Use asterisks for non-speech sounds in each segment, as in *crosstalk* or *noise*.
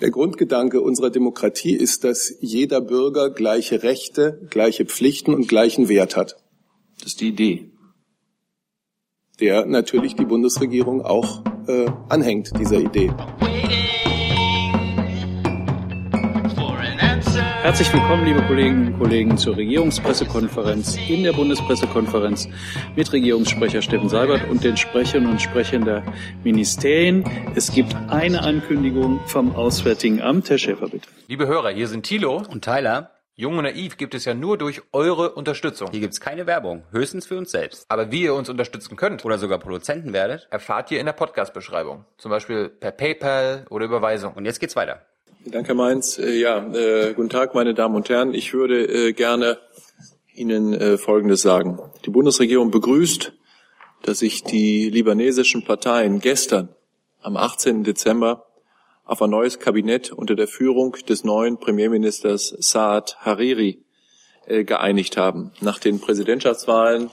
Der Grundgedanke unserer Demokratie ist, dass jeder Bürger gleiche Rechte, gleiche Pflichten und gleichen Wert hat. Das ist die Idee. Der natürlich die Bundesregierung auch äh, anhängt, dieser Idee. Herzlich willkommen, liebe Kolleginnen und Kollegen, zur Regierungspressekonferenz in der Bundespressekonferenz mit Regierungssprecher Steffen Seibert und den Sprechern und Sprechern der Ministerien. Es gibt eine Ankündigung vom Auswärtigen Amt. Herr Schäfer, bitte. Liebe Hörer, hier sind Thilo und Tyler. Jung und Naiv gibt es ja nur durch eure Unterstützung. Hier gibt es keine Werbung, höchstens für uns selbst. Aber wie ihr uns unterstützen könnt oder sogar Produzenten werdet, erfahrt ihr in der Podcast-Beschreibung. Zum Beispiel per PayPal oder Überweisung. Und jetzt geht's weiter. Danke, Mainz. Äh, ja, äh, guten Tag, meine Damen und Herren. Ich würde äh, gerne Ihnen äh, Folgendes sagen. Die Bundesregierung begrüßt, dass sich die libanesischen Parteien gestern am 18. Dezember auf ein neues Kabinett unter der Führung des neuen Premierministers Saad Hariri äh, geeinigt haben. Nach den Präsidentschaftswahlen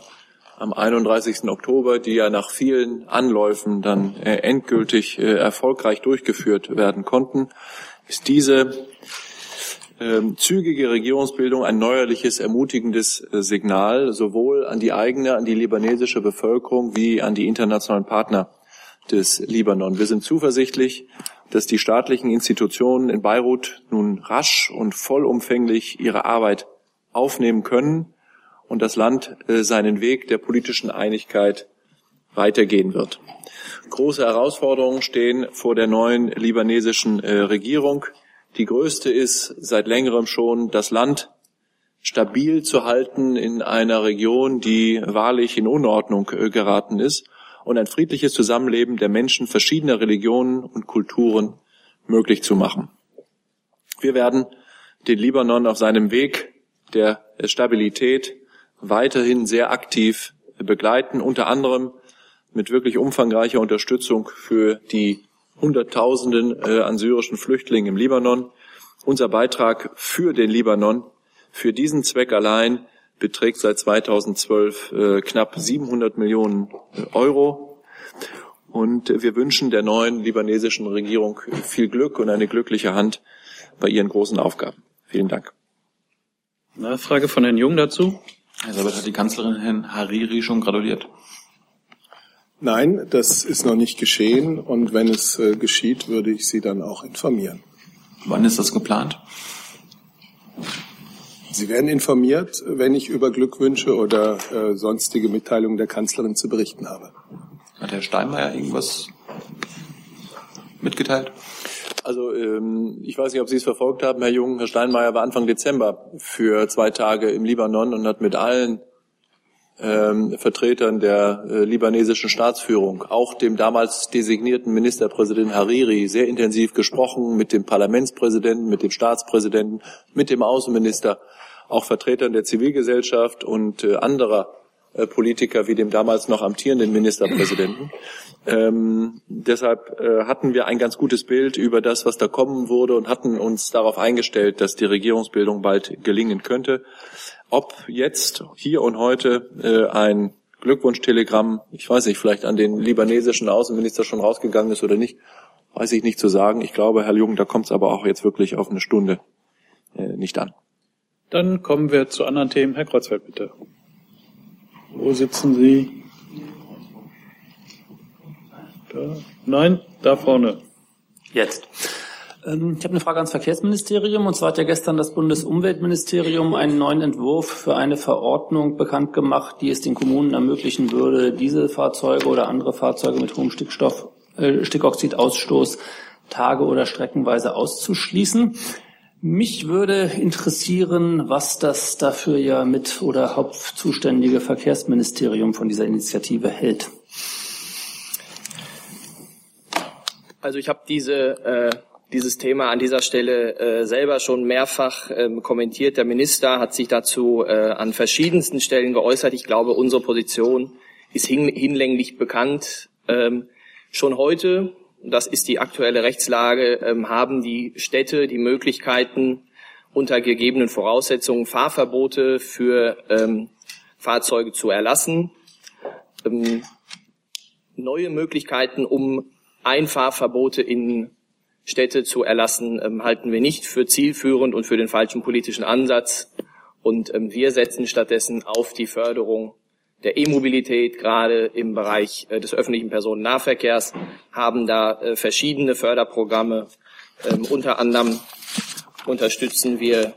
am 31. Oktober, die ja nach vielen Anläufen dann äh, endgültig äh, erfolgreich durchgeführt werden konnten, ist diese ähm, zügige Regierungsbildung ein neuerliches, ermutigendes äh, Signal sowohl an die eigene, an die libanesische Bevölkerung wie an die internationalen Partner des Libanon. Wir sind zuversichtlich, dass die staatlichen Institutionen in Beirut nun rasch und vollumfänglich ihre Arbeit aufnehmen können und das Land äh, seinen Weg der politischen Einigkeit weitergehen wird. Große Herausforderungen stehen vor der neuen libanesischen äh, Regierung. Die größte ist seit längerem schon, das Land stabil zu halten in einer Region, die wahrlich in Unordnung äh, geraten ist und ein friedliches Zusammenleben der Menschen verschiedener Religionen und Kulturen möglich zu machen. Wir werden den Libanon auf seinem Weg der Stabilität weiterhin sehr aktiv begleiten, unter anderem mit wirklich umfangreicher Unterstützung für die Hunderttausenden äh, an syrischen Flüchtlingen im Libanon. Unser Beitrag für den Libanon für diesen Zweck allein beträgt seit 2012 äh, knapp 700 Millionen äh, Euro. Und wir wünschen der neuen libanesischen Regierung viel Glück und eine glückliche Hand bei ihren großen Aufgaben. Vielen Dank. Nachfrage von Herrn Jung dazu. Herr Sabat hat die Kanzlerin Herrn Hariri schon gratuliert. Nein, das ist noch nicht geschehen und wenn es äh, geschieht, würde ich Sie dann auch informieren. Wann ist das geplant? Sie werden informiert, wenn ich über Glückwünsche oder äh, sonstige Mitteilungen der Kanzlerin zu berichten habe. Hat Herr Steinmeier irgendwas mitgeteilt? Also ähm, ich weiß nicht, ob Sie es verfolgt haben, Herr Jung. Herr Steinmeier war Anfang Dezember für zwei Tage im Libanon und hat mit allen ähm, Vertretern der äh, libanesischen Staatsführung, auch dem damals designierten Ministerpräsidenten Hariri, sehr intensiv gesprochen, mit dem Parlamentspräsidenten, mit dem Staatspräsidenten, mit dem Außenminister, auch Vertretern der Zivilgesellschaft und äh, anderer äh, Politiker wie dem damals noch amtierenden Ministerpräsidenten. Ähm, deshalb äh, hatten wir ein ganz gutes Bild über das, was da kommen würde und hatten uns darauf eingestellt, dass die Regierungsbildung bald gelingen könnte. Ob jetzt hier und heute äh, ein Glückwunschtelegramm, ich weiß nicht, vielleicht an den libanesischen Außenminister schon rausgegangen ist oder nicht, weiß ich nicht zu sagen. Ich glaube, Herr Jung, da kommt es aber auch jetzt wirklich auf eine Stunde äh, nicht an. Dann kommen wir zu anderen Themen. Herr Kreuzfeld, bitte. Wo sitzen Sie? Da. Nein, da vorne. Jetzt. Ähm, ich habe eine Frage ans Verkehrsministerium. Und zwar hat ja gestern das Bundesumweltministerium einen neuen Entwurf für eine Verordnung bekannt gemacht, die es den Kommunen ermöglichen würde, Dieselfahrzeuge oder andere Fahrzeuge mit hohem Stickstoff, äh, Stickoxidausstoß tage- oder streckenweise auszuschließen. Mich würde interessieren, was das dafür ja mit oder hauptzuständige Verkehrsministerium von dieser Initiative hält. Also ich habe diese äh, dieses Thema an dieser Stelle äh, selber schon mehrfach ähm, kommentiert. Der Minister hat sich dazu äh, an verschiedensten Stellen geäußert. Ich glaube, unsere Position ist hin, hinlänglich bekannt. Ähm, schon heute, das ist die aktuelle Rechtslage, ähm, haben die Städte die Möglichkeiten, unter gegebenen Voraussetzungen Fahrverbote für ähm, Fahrzeuge zu erlassen. Ähm, neue Möglichkeiten, um Einfahrverbote in Städte zu erlassen, ähm, halten wir nicht für zielführend und für den falschen politischen Ansatz. Und ähm, wir setzen stattdessen auf die Förderung der E-Mobilität, gerade im Bereich äh, des öffentlichen Personennahverkehrs, haben da äh, verschiedene Förderprogramme. Ähm, unter anderem unterstützen wir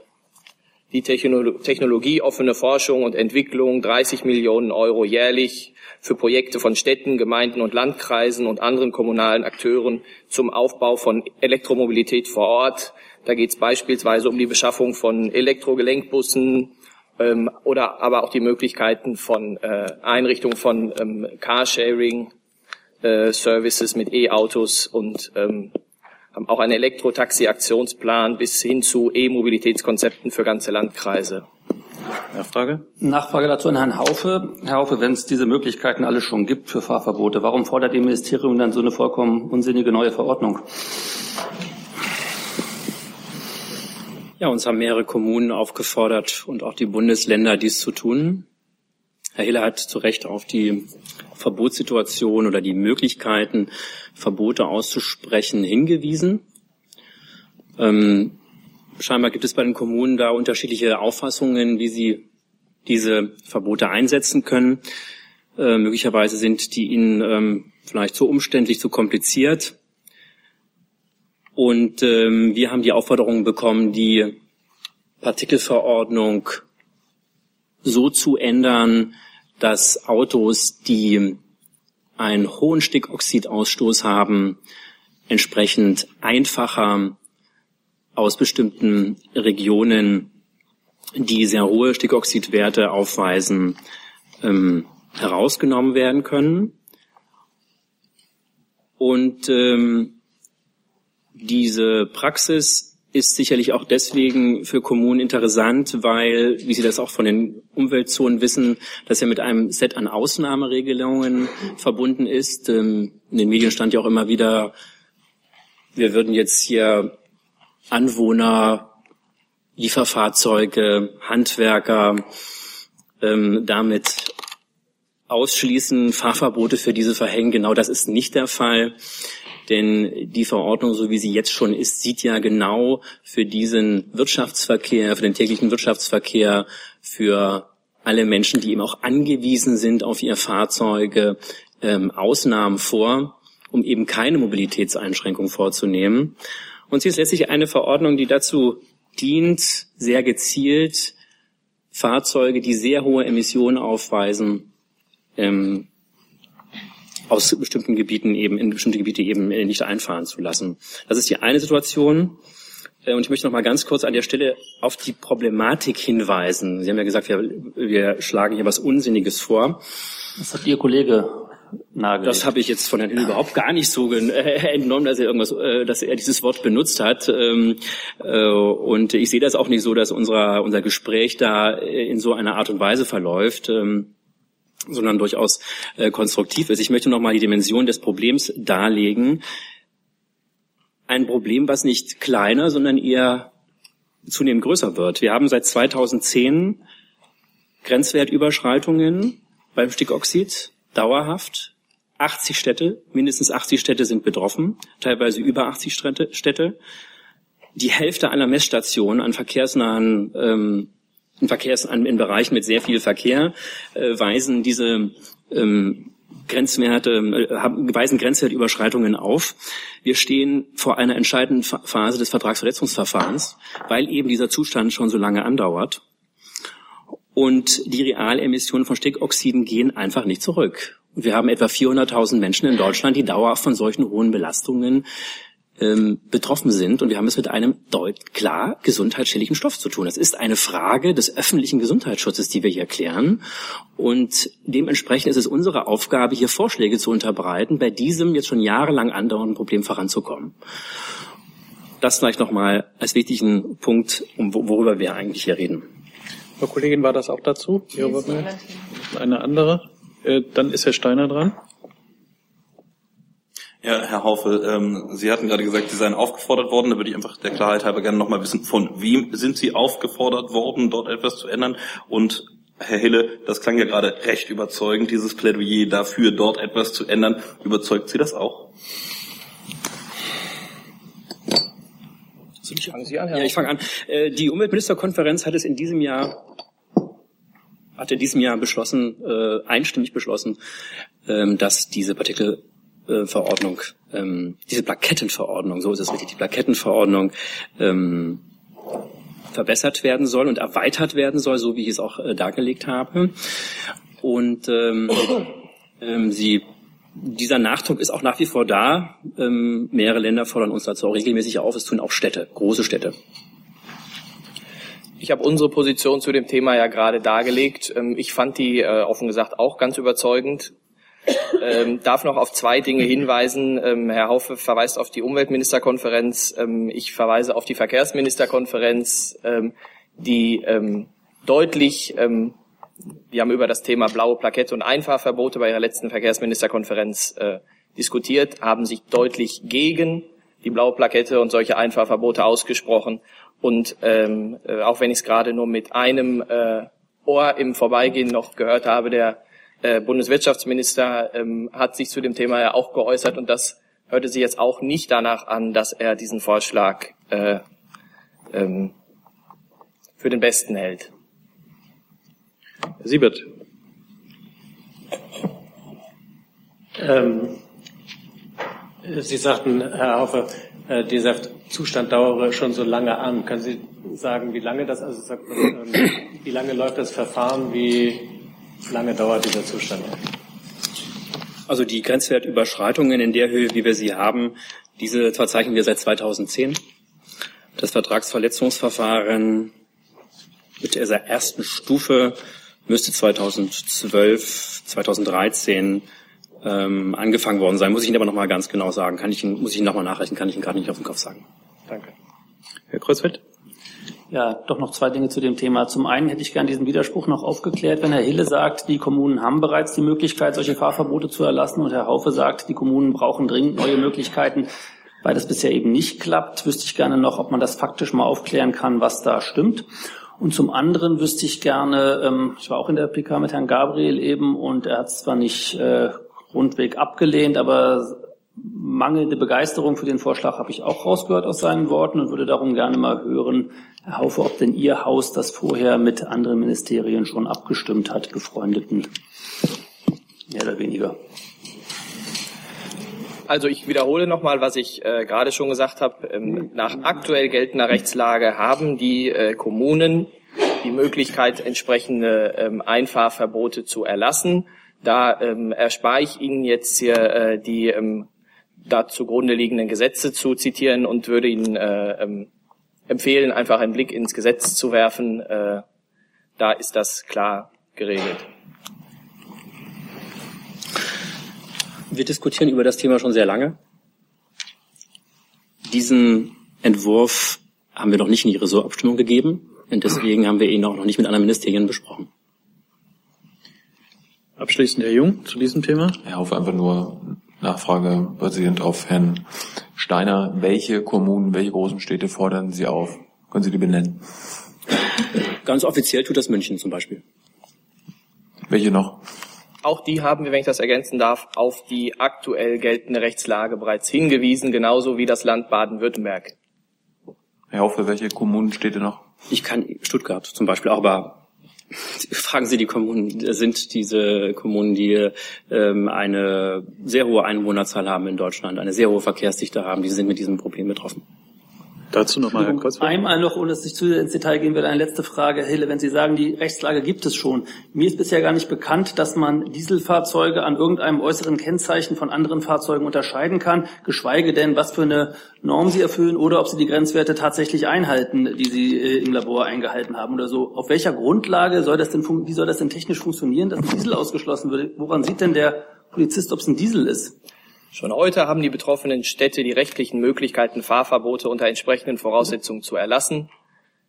die technologieoffene Forschung und Entwicklung, 30 Millionen Euro jährlich für Projekte von Städten, Gemeinden und Landkreisen und anderen kommunalen Akteuren zum Aufbau von Elektromobilität vor Ort. Da geht es beispielsweise um die Beschaffung von Elektrogelenkbussen ähm, oder aber auch die Möglichkeiten von äh, Einrichtung von ähm, Carsharing äh, Services mit E-Autos und ähm, haben auch einen Elektrotaxi-Aktionsplan bis hin zu E-Mobilitätskonzepten für ganze Landkreise. Nachfrage? Nachfrage dazu an Herrn Haufe. Herr Haufe, wenn es diese Möglichkeiten alle schon gibt für Fahrverbote, warum fordert Ihr Ministerium dann so eine vollkommen unsinnige neue Verordnung? Ja, uns haben mehrere Kommunen aufgefordert und auch die Bundesländer, dies zu tun. Herr Hiller hat zu Recht auf die Verbotssituation oder die Möglichkeiten, Verbote auszusprechen, hingewiesen. Ähm, scheinbar gibt es bei den Kommunen da unterschiedliche Auffassungen, wie sie diese Verbote einsetzen können. Äh, möglicherweise sind die ihnen ähm, vielleicht zu umständlich, zu kompliziert. Und ähm, wir haben die Aufforderung bekommen, die Partikelverordnung so zu ändern, dass Autos, die einen hohen Stickoxidausstoß haben, entsprechend einfacher aus bestimmten Regionen, die sehr hohe Stickoxidwerte aufweisen, ähm, herausgenommen werden können. Und ähm, diese Praxis ist sicherlich auch deswegen für Kommunen interessant, weil, wie Sie das auch von den Umweltzonen wissen, das ja mit einem Set an Ausnahmeregelungen verbunden ist. Ähm, in den Medien stand ja auch immer wieder, wir würden jetzt hier Anwohner, Lieferfahrzeuge, Handwerker ähm, damit ausschließen, Fahrverbote für diese verhängen. Genau das ist nicht der Fall. Denn die Verordnung, so wie sie jetzt schon ist, sieht ja genau für diesen Wirtschaftsverkehr, für den täglichen Wirtschaftsverkehr, für alle Menschen, die eben auch angewiesen sind auf ihr Fahrzeuge, ähm, Ausnahmen vor, um eben keine Mobilitätseinschränkung vorzunehmen. Und sie ist letztlich eine Verordnung, die dazu dient, sehr gezielt Fahrzeuge, die sehr hohe Emissionen aufweisen, ähm, aus bestimmten Gebieten eben in bestimmte Gebiete eben äh, nicht einfahren zu lassen. Das ist die eine Situation. Äh, und ich möchte noch mal ganz kurz an der Stelle auf die Problematik hinweisen. Sie haben ja gesagt, wir, wir schlagen hier was Unsinniges vor. Das hat Ihr Kollege nagelegt. Das habe ich jetzt von Herrn Hill überhaupt gar nicht so *laughs* äh, entnommen, dass er irgendwas, äh, dass er dieses Wort benutzt hat. Ähm, äh, und ich sehe das auch nicht so, dass unser unser Gespräch da in so einer Art und Weise verläuft. Ähm, sondern durchaus konstruktiv ist. Ich möchte noch mal die Dimension des Problems darlegen. Ein Problem, was nicht kleiner, sondern eher zunehmend größer wird. Wir haben seit 2010 Grenzwertüberschreitungen beim Stickoxid, dauerhaft. 80 Städte, mindestens 80 Städte sind betroffen, teilweise über 80 Städte. Die Hälfte aller Messstationen an verkehrsnahen ähm, in, Verkehrs in Bereichen mit sehr viel Verkehr äh, weisen diese ähm, Grenzwerte, äh, weisen Grenzwertüberschreitungen auf. Wir stehen vor einer entscheidenden Phase des Vertragsverletzungsverfahrens, weil eben dieser Zustand schon so lange andauert. Und die Realemissionen von Stickoxiden gehen einfach nicht zurück. wir haben etwa 400.000 Menschen in Deutschland, die dauerhaft von solchen hohen Belastungen ähm, betroffen sind. Und wir haben es mit einem deut klar gesundheitsschädlichen Stoff zu tun. Das ist eine Frage des öffentlichen Gesundheitsschutzes, die wir hier klären. Und dementsprechend ist es unsere Aufgabe, hier Vorschläge zu unterbreiten, bei diesem jetzt schon jahrelang andauernden Problem voranzukommen. Das vielleicht nochmal als wichtigen Punkt, um, worüber wir eigentlich hier reden. Frau Kollegin, war das auch dazu? Eine andere? Äh, dann ist Herr Steiner dran. Ja, Herr Haufe, ähm, Sie hatten gerade gesagt, Sie seien aufgefordert worden. Da würde ich einfach der Klarheit halber gerne nochmal wissen, von wem sind Sie aufgefordert worden, dort etwas zu ändern? Und Herr Hille, das klang ja gerade recht überzeugend, dieses Plädoyer dafür, dort etwas zu ändern. Überzeugt Sie das auch? Fangen Sie an, Herr Ja, ich fange an. Äh, Die Umweltministerkonferenz hat es in diesem Jahr hat in diesem Jahr beschlossen, äh, einstimmig beschlossen, ähm, dass diese Partikelverordnung, ähm, diese Plakettenverordnung, so ist es richtig, die Plakettenverordnung ähm, verbessert werden soll und erweitert werden soll, so wie ich es auch äh, dargelegt habe. Und ähm, ähm, sie, dieser Nachdruck ist auch nach wie vor da. Ähm, mehrere Länder fordern uns dazu auch regelmäßig auf. Es tun auch Städte, große Städte. Ich habe unsere Position zu dem Thema ja gerade dargelegt. Ähm, Ich fand die äh, offen gesagt auch ganz überzeugend. Ähm, darf noch auf zwei Dinge hinweisen. Ähm, Herr Haufe verweist auf die Umweltministerkonferenz. Ähm, ich verweise auf die Verkehrsministerkonferenz, ähm, die ähm, deutlich, wir haben über das Thema blaue Plakette und Einfahrverbote bei ihrer letzten Verkehrsministerkonferenz äh, diskutiert, haben sich deutlich gegen die blaue Plakette und solche Einfahrverbote ausgesprochen. Und ähm, äh, auch wenn ich es gerade nur mit einem äh, Ohr im Vorbeigehen noch gehört habe, der äh, Bundeswirtschaftsminister ähm, hat sich zu dem Thema ja auch geäußert und das hörte sich jetzt auch nicht danach an, dass er diesen Vorschlag äh, ähm, für den besten hält. Herr Siebert. Ähm, Sie sagten, Herr Haufe, äh, dieser Zustand dauere schon so lange an. Können Sie sagen, wie lange das, also sagt man, ähm, wie lange läuft das Verfahren, wie lange dauert dieser Zustand? Also die Grenzwertüberschreitungen in der Höhe, wie wir sie haben, diese verzeichnen wir seit 2010. Das Vertragsverletzungsverfahren mit dieser ersten Stufe müsste 2012, 2013 ähm, angefangen worden sein. Muss ich Ihnen aber noch mal ganz genau sagen. Kann ich Ihnen, muss ich Ihnen noch mal nachrechnen, kann ich Ihnen gerade nicht auf den Kopf sagen. Danke. Herr Kreuzfeld. Ja, doch noch zwei Dinge zu dem Thema. Zum einen hätte ich gern diesen Widerspruch noch aufgeklärt, wenn Herr Hille sagt, die Kommunen haben bereits die Möglichkeit, solche Fahrverbote zu erlassen und Herr Haufe sagt, die Kommunen brauchen dringend neue Möglichkeiten. Weil das bisher eben nicht klappt, wüsste ich gerne noch, ob man das faktisch mal aufklären kann, was da stimmt. Und zum anderen wüsste ich gerne, ähm, ich war auch in der PK mit Herrn Gabriel eben und er hat es zwar nicht äh, rundweg abgelehnt, aber mangelnde Begeisterung für den Vorschlag habe ich auch rausgehört aus seinen Worten und würde darum gerne mal hören, Herr Haufe, ob denn Ihr Haus das vorher mit anderen Ministerien schon abgestimmt hat, befreundeten, mehr oder weniger. Also ich wiederhole nochmal, was ich äh, gerade schon gesagt habe. Ähm, nach aktuell geltender Rechtslage haben die äh, Kommunen die Möglichkeit, entsprechende ähm, Einfahrverbote zu erlassen. Da ähm, erspare ich Ihnen jetzt hier äh, die ähm, da zugrunde liegenden Gesetze zu zitieren und würde Ihnen äh, ähm, empfehlen, einfach einen Blick ins Gesetz zu werfen. Äh, da ist das klar geregelt. Wir diskutieren über das Thema schon sehr lange. Diesen Entwurf haben wir noch nicht in die Ressortabstimmung gegeben und deswegen haben wir ihn auch noch nicht mit anderen Ministerien besprochen. Abschließend Herr Jung zu diesem Thema. Herr Haufe, einfach nur Nachfrage basierend auf Herrn Steiner. Welche Kommunen, welche großen Städte fordern Sie auf? Können Sie die benennen? Ganz offiziell tut das München zum Beispiel. Welche noch? Auch die haben wir, wenn ich das ergänzen darf, auf die aktuell geltende Rechtslage bereits hingewiesen, genauso wie das Land Baden-Württemberg. Herr Haufe, welche Kommunen, Städte noch? Ich kann Stuttgart zum Beispiel auch, aber fragen Sie die Kommunen, sind diese Kommunen, die ähm, eine sehr hohe Einwohnerzahl haben in Deutschland, eine sehr hohe Verkehrsdichte haben, die sind mit diesem Problem betroffen. Dazu nochmal Herr Kreuzfeld. Einmal noch, ohne dass ich zu sehr ins Detail gehen will, eine letzte Frage, Herr Hille. Wenn Sie sagen, die Rechtslage gibt es schon. Mir ist bisher gar nicht bekannt, dass man Dieselfahrzeuge an irgendeinem äußeren Kennzeichen von anderen Fahrzeugen unterscheiden kann, geschweige denn, was für eine Norm sie erfüllen oder ob sie die Grenzwerte tatsächlich einhalten, die sie äh, im Labor eingehalten haben oder so. Auf welcher Grundlage soll das denn, wie soll das denn technisch funktionieren, dass ein Diesel ausgeschlossen wird? Woran sieht denn der Polizist, ob es ein Diesel ist? Schon heute haben die betroffenen Städte die rechtlichen Möglichkeiten, Fahrverbote unter entsprechenden Voraussetzungen zu erlassen.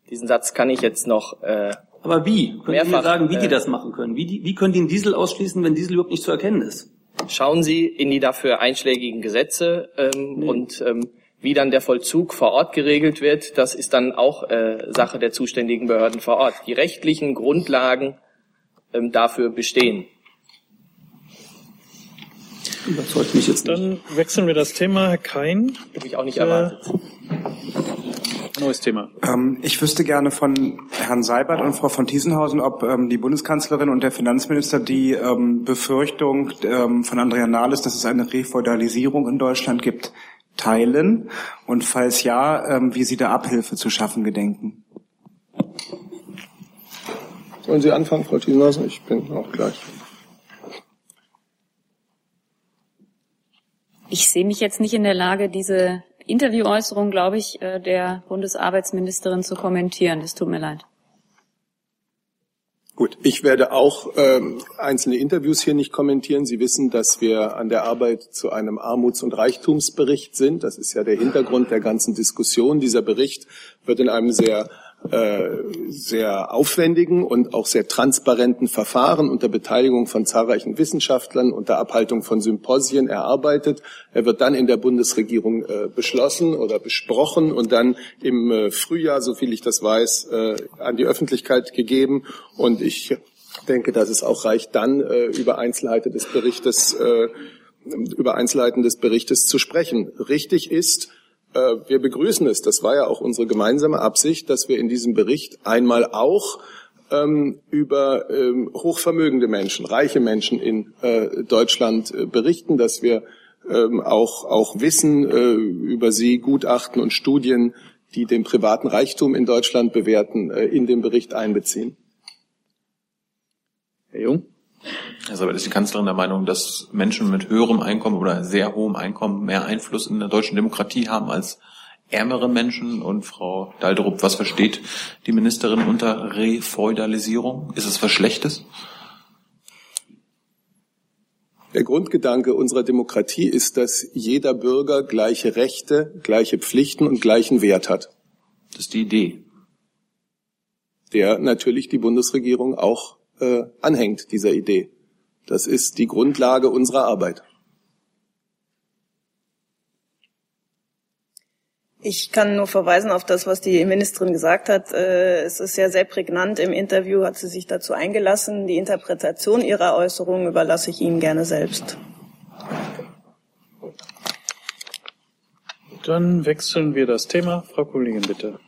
Diesen Satz kann ich jetzt noch. Äh, Aber wie? Können Sie mir Mehrfach, sagen, wie die äh, das machen können? Wie, die, wie können die einen Diesel ausschließen, wenn Diesel überhaupt nicht zu erkennen ist? schauen Sie in die dafür einschlägigen Gesetze ähm, und ähm, wie dann der Vollzug vor Ort geregelt wird, das ist dann auch äh, Sache der zuständigen Behörden vor Ort. Die rechtlichen Grundlagen ähm, dafür bestehen. Überzeugt mich jetzt nicht. Dann wechseln wir das Thema. Herr Kein. Habe ich auch nicht Äh, erwartet. Neues Thema. Ähm, ich wüsste gerne von Herrn Seibert und Frau von Thiesenhausen, ob ähm, die Bundeskanzlerin und der Finanzminister die ähm, Befürchtung ähm, von Andrea Nahles, dass es eine Refeudalisierung in Deutschland gibt, teilen und falls ja, ähm, wie Sie da Abhilfe zu schaffen gedenken. Wollen Sie anfangen, Frau Thiesenhausen? Ich bin auch gleich. Ich sehe mich jetzt nicht in der Lage, diese Interviewäußerung, glaube ich, äh, der Bundesarbeitsministerin zu kommentieren. Das tut mir leid. Gut, ich werde auch ähm, einzelne Interviews hier nicht kommentieren. Sie wissen, dass wir an der Arbeit zu einem Armuts- und Reichtumsbericht sind. Das ist ja der Hintergrund der ganzen Diskussion. Dieser Bericht wird in einem sehr äh, sehr aufwendigen und auch sehr transparenten Verfahren unter Beteiligung von zahlreichen Wissenschaftlern, unter Abhaltung von Symposien erarbeitet. Er wird dann in der Bundesregierung äh, beschlossen oder besprochen und dann im äh, Frühjahr, soviel ich das weiß, äh, an die Öffentlichkeit gegeben. Und ich denke, dass es auch reicht, dann äh, über Einzelheiten des Berichtes äh, über Einzelheiten des Berichtes zu sprechen. Richtig ist, wir begrüßen es, das war ja auch unsere gemeinsame Absicht, dass wir in diesem Bericht einmal auch ähm, über ähm, hochvermögende Menschen, reiche Menschen in äh, Deutschland äh, berichten, dass wir ähm, auch, auch Wissen äh, über sie, Gutachten und Studien, die den privaten Reichtum in Deutschland bewerten, äh, in den Bericht einbeziehen. Herr Jung? Also ist die Kanzlerin der Meinung, dass Menschen mit höherem Einkommen oder sehr hohem Einkommen mehr Einfluss in der deutschen Demokratie haben als ärmere Menschen? Und Frau Dalderup, was versteht die Ministerin unter Refeudalisierung? Ist es was Schlechtes? Der Grundgedanke unserer Demokratie ist, dass jeder Bürger gleiche Rechte, gleiche Pflichten und gleichen Wert hat. Das ist die Idee. Der natürlich die Bundesregierung auch äh, anhängt, dieser Idee. Das ist die Grundlage unserer Arbeit. Ich kann nur verweisen auf das, was die Ministerin gesagt hat. Äh, es ist ja sehr prägnant. Im Interview hat sie sich dazu eingelassen. Die Interpretation ihrer Äußerungen überlasse ich Ihnen gerne selbst. Dann wechseln wir das Thema. Frau Kollegin, bitte.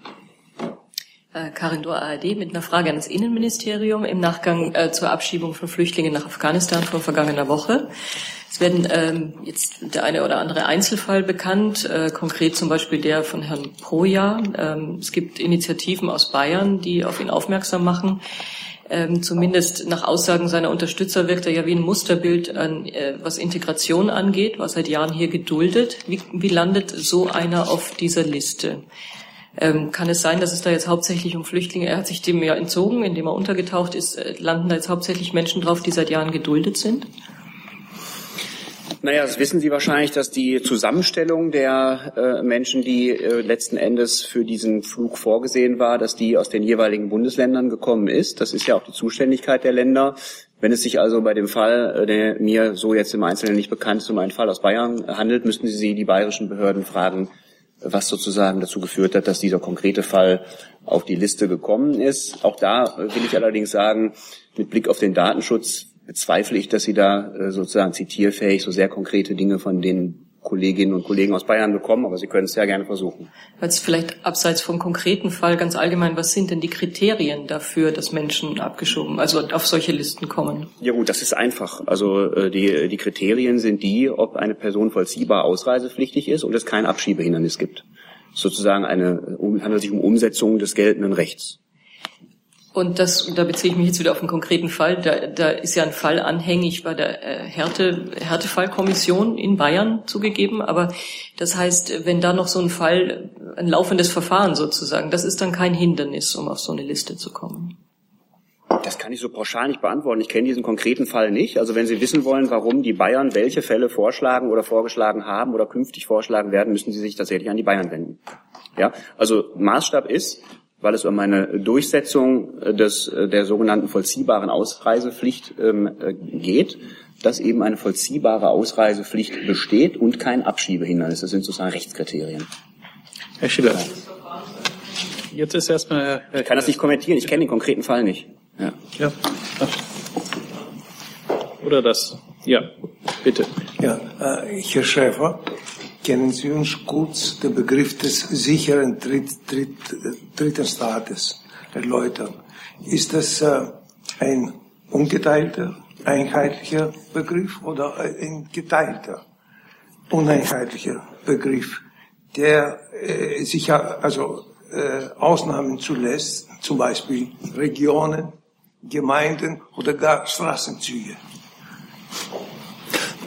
Äh, Karin Dohr, ARD, mit einer Frage an das Innenministerium im Nachgang äh, zur Abschiebung von Flüchtlingen nach Afghanistan vor vergangener Woche. Es werden ähm, jetzt der eine oder andere Einzelfall bekannt, äh, konkret zum Beispiel der von Herrn Proja. Ähm, es gibt Initiativen aus Bayern, die auf ihn aufmerksam machen. Ähm, zumindest nach Aussagen seiner Unterstützer wirkt er ja wie ein Musterbild an, äh, was Integration angeht, war seit Jahren hier geduldet. Wie, wie landet so einer auf dieser Liste? Ähm, kann es sein, dass es da jetzt hauptsächlich um Flüchtlinge, er hat sich dem ja entzogen, indem er untergetaucht ist, äh, landen da jetzt hauptsächlich Menschen drauf, die seit Jahren geduldet sind? Naja, das wissen Sie wahrscheinlich, dass die Zusammenstellung der äh, Menschen, die äh, letzten Endes für diesen Flug vorgesehen war, dass die aus den jeweiligen Bundesländern gekommen ist. Das ist ja auch die Zuständigkeit der Länder. Wenn es sich also bei dem Fall, äh, der mir so jetzt im Einzelnen nicht bekannt ist, um einen Fall aus Bayern handelt, müssten Sie die bayerischen Behörden fragen, was sozusagen dazu geführt hat, dass dieser konkrete Fall auf die Liste gekommen ist. Auch da will ich allerdings sagen, mit Blick auf den Datenschutz bezweifle ich, dass Sie da äh, sozusagen zitierfähig so sehr konkrete Dinge von den Kolleginnen und Kollegen aus Bayern bekommen, aber Sie können es sehr gerne versuchen. Jetzt vielleicht abseits vom konkreten Fall ganz allgemein, was sind denn die Kriterien dafür, dass Menschen abgeschoben, also auf solche Listen kommen? Ja gut, das ist einfach. Also äh, die, die Kriterien sind die, ob eine Person vollziehbar ausreisepflichtig ist und es kein Abschiebehindernis gibt. Sozusagen eine, handelt sich um Umsetzung des geltenden Rechts. Und das, da beziehe ich mich jetzt wieder auf einen konkreten Fall. Da, da ist ja ein Fall anhängig bei der äh, Härte, Härtefallkommission in Bayern zugegeben. Aber das heißt, wenn da noch so ein Fall, ein laufendes Verfahren sozusagen, das ist dann kein Hindernis, um auf so eine Liste zu kommen. Das kann ich so pauschal nicht beantworten. Ich kenne diesen konkreten Fall nicht. Also wenn Sie wissen wollen, warum die Bayern welche Fälle vorschlagen oder vorgeschlagen haben oder künftig vorschlagen werden, müssen Sie sich tatsächlich an die Bayern wenden. Ja, also Maßstab ist, weil es um eine Durchsetzung äh, des, äh, der sogenannten vollziehbaren Ausreisepflicht ähm, äh, geht, dass eben eine vollziehbare Ausreisepflicht besteht und kein Abschiebehindernis. Das sind sozusagen Rechtskriterien. Herr Schiller. Jetzt ist erstmal. Herr, ich kann das nicht kommentieren. Ich kenne den konkreten Fall nicht. Ja. ja. Oder das. Ja, bitte. Ja, äh, Herr Schäfer, kennen Sie uns kurz den Begriff des sicheren Dritt, Dritt, dritten Staates erläutern? Ist das äh, ein ungeteilter, einheitlicher Begriff oder ein geteilter, uneinheitlicher Begriff, der äh, sich also äh, Ausnahmen zulässt, zum Beispiel Regionen, Gemeinden oder gar Straßenzüge?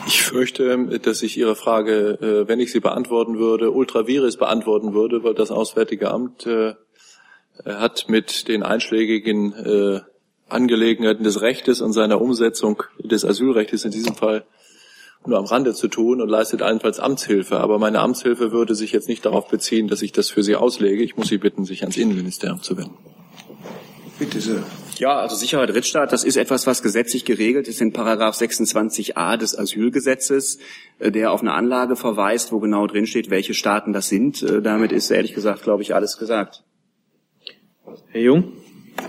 Ich fürchte, dass ich Ihre Frage, äh, wenn ich sie beantworten würde, ultra vires beantworten würde, weil das Auswärtige Amt äh, hat mit den einschlägigen äh, Angelegenheiten des Rechtes und seiner Umsetzung des Asylrechts in diesem Fall nur am Rande zu tun und leistet allenfalls Amtshilfe. Aber meine Amtshilfe würde sich jetzt nicht darauf beziehen, dass ich das für Sie auslege. Ich muss Sie bitten, sich ans Innenministerium zu wenden. Bitte sehr. Ja, also sicherer Drittstaat, das ist etwas, was gesetzlich geregelt ist in Paragraph 26a des Asylgesetzes, äh, der auf eine Anlage verweist, wo genau drin steht, welche Staaten das sind. Äh, damit ist ehrlich gesagt, glaube ich, alles gesagt. Herr Jung?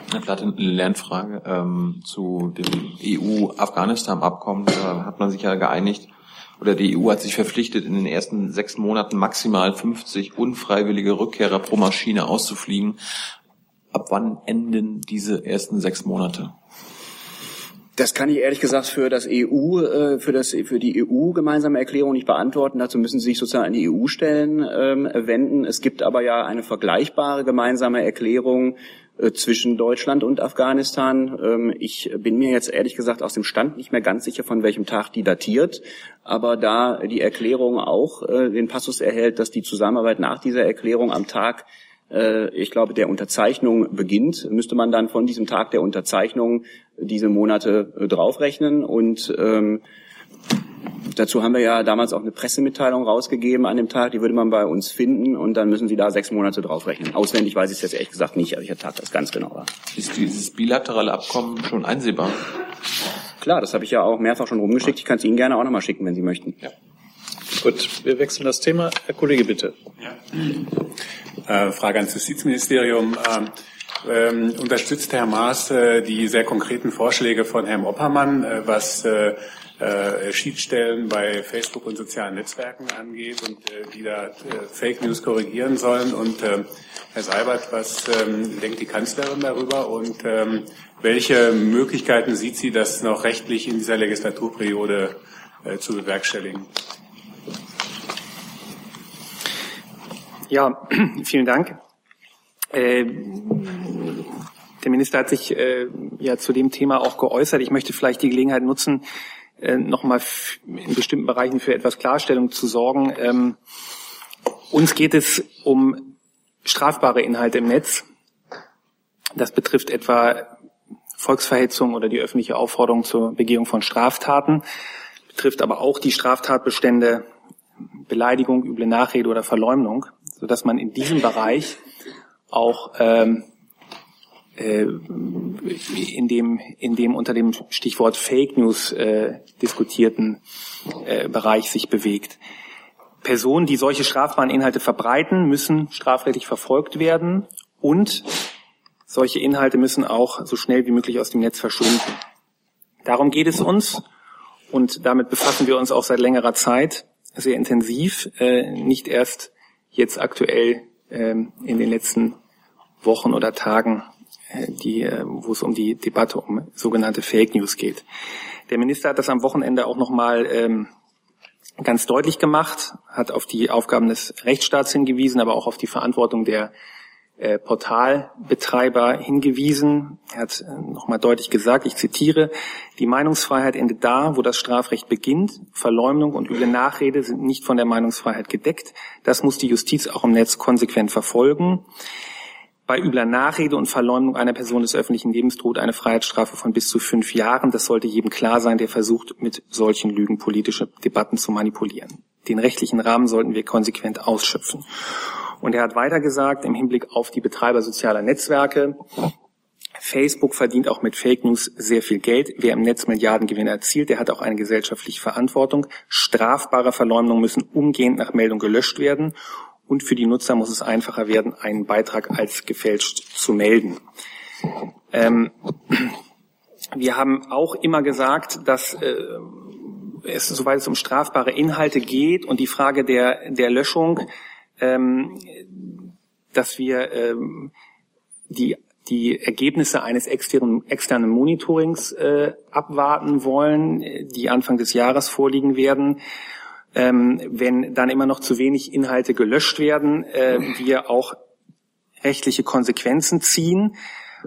Vielleicht eine Lernfrage ähm, zu dem EU-Afghanistan-Abkommen. Da hat man sich ja geeinigt, oder die EU hat sich verpflichtet, in den ersten sechs Monaten maximal 50 unfreiwillige Rückkehrer pro Maschine auszufliegen. Ab wann enden diese ersten sechs Monate? Das kann ich ehrlich gesagt für das EU, äh, für das für die EU gemeinsame Erklärung nicht beantworten. Dazu müssen Sie sich sozusagen an die EU stellen ähm, wenden. Es gibt aber ja eine vergleichbare gemeinsame Erklärung äh, zwischen Deutschland und Afghanistan. Ähm, ich bin mir jetzt ehrlich gesagt aus dem Stand nicht mehr ganz sicher, von welchem Tag die datiert. Aber da die Erklärung auch äh, den Passus erhält, dass die Zusammenarbeit nach dieser Erklärung am Tag ich glaube, der Unterzeichnung beginnt, müsste man dann von diesem Tag der Unterzeichnung diese Monate äh, draufrechnen. Und ähm, dazu haben wir ja damals auch eine Pressemitteilung rausgegeben an dem Tag, die würde man bei uns finden und dann müssen Sie da sechs Monate draufrechnen. Auswendig weiß ich es jetzt ehrlich gesagt nicht, welcher Tag das ganz genau war. Ist dieses bilaterale Abkommen schon einsehbar? Klar, das habe ich ja auch mehrfach schon rumgeschickt. Ich kann es Ihnen gerne auch nochmal schicken, wenn Sie möchten. Ja. Gut, wir wechseln das Thema. Herr Kollege, bitte. Ja. Äh, Frage ans Justizministerium. Ähm, ähm, unterstützt Herr Maas äh, die sehr konkreten Vorschläge von Herrn Oppermann, äh, was äh, äh, Schiedsstellen bei Facebook und sozialen Netzwerken angeht und äh, die da Fake News korrigieren sollen? Und äh, Herr Seibert, was ähm, denkt die Kanzlerin darüber und ähm, welche Möglichkeiten sieht sie, das noch rechtlich in dieser Legislaturperiode zu bewerkstelligen? Ja, *clears throat* vielen Dank. Äh, der Minister hat sich äh, ja zu dem Thema auch geäußert. Ich möchte vielleicht die Gelegenheit nutzen, äh, nochmal in bestimmten Bereichen für etwas Klarstellung zu sorgen. Ähm, uns geht es um strafbare Inhalte im Netz. Das betrifft etwa Volksverhetzung oder die öffentliche Aufforderung zur Begehung von Straftaten, betrifft aber auch die Straftatbestände Beleidigung, üble Nachrede oder Verleumdung, sodass man in diesem Bereich auch ähm, äh, in dem in dem unter dem Stichwort Fake News äh, diskutierten äh, Bereich sich bewegt. Personen, die solche strafbaren Inhalte verbreiten, müssen strafrechtlich verfolgt werden und solche Inhalte müssen auch so schnell wie möglich aus dem Netz verschwinden. Darum geht es uns und damit befassen wir uns auch seit längerer Zeit sehr intensiv, äh, nicht erst jetzt aktuell ähm, in den letzten Wochen oder Tagen, äh, die, äh, wo es um die Debatte um sogenannte Fake News geht. Der Minister hat das am Wochenende auch nochmal ähm, ganz deutlich gemacht, hat auf die Aufgaben des Rechtsstaats hingewiesen, aber auch auf die Verantwortung der äh, Portalbetreiber hingewiesen. Er hat äh, nochmal deutlich gesagt, ich zitiere, die Meinungsfreiheit endet da, wo das Strafrecht beginnt. Verleumdung und üble Nachrede sind nicht von der Meinungsfreiheit gedeckt. Das muss die Justiz auch im Netz konsequent verfolgen. Bei übler Nachrede und Verleumdung einer Person des öffentlichen Lebens droht eine Freiheitsstrafe von bis zu fünf Jahren. Das sollte jedem klar sein, der versucht, mit solchen Lügen politische Debatten zu manipulieren. Den rechtlichen Rahmen sollten wir konsequent ausschöpfen. Und er hat weiter gesagt, im Hinblick auf die Betreiber sozialer Netzwerke, Facebook verdient auch mit Fake News sehr viel Geld. Wer im Netz Milliardengewinne erzielt, der hat auch eine gesellschaftliche Verantwortung. Strafbare Verleumdungen müssen umgehend nach Meldung gelöscht werden. Und für die Nutzer muss es einfacher werden, einen Beitrag als gefälscht zu melden. Ähm, wir haben auch immer gesagt, dass äh, es, soweit es um strafbare Inhalte geht und die Frage der, der Löschung, ähm, dass wir ähm, die die Ergebnisse eines externen, externen Monitorings äh, abwarten wollen, die Anfang des Jahres vorliegen werden. Ähm, wenn dann immer noch zu wenig Inhalte gelöscht werden, äh, wir auch rechtliche Konsequenzen ziehen.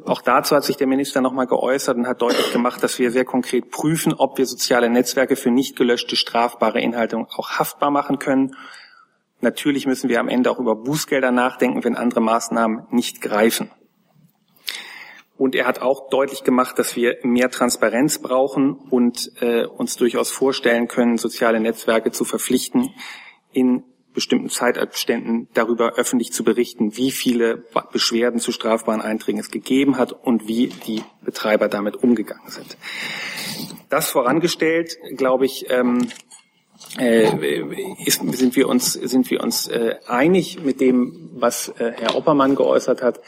Auch dazu hat sich der Minister nochmal geäußert und hat deutlich gemacht, dass wir sehr konkret prüfen, ob wir soziale Netzwerke für nicht gelöschte strafbare Inhalte auch haftbar machen können. Natürlich müssen wir am Ende auch über Bußgelder nachdenken, wenn andere Maßnahmen nicht greifen. Und er hat auch deutlich gemacht, dass wir mehr Transparenz brauchen und äh, uns durchaus vorstellen können, soziale Netzwerke zu verpflichten, in bestimmten Zeitabständen darüber öffentlich zu berichten, wie viele Beschwerden zu strafbaren Einträgen es gegeben hat und wie die Betreiber damit umgegangen sind. Das vorangestellt, glaube ich, ähm, äh, ist, sind wir uns, sind wir uns äh, einig mit dem, was äh, Herr Oppermann geäußert hat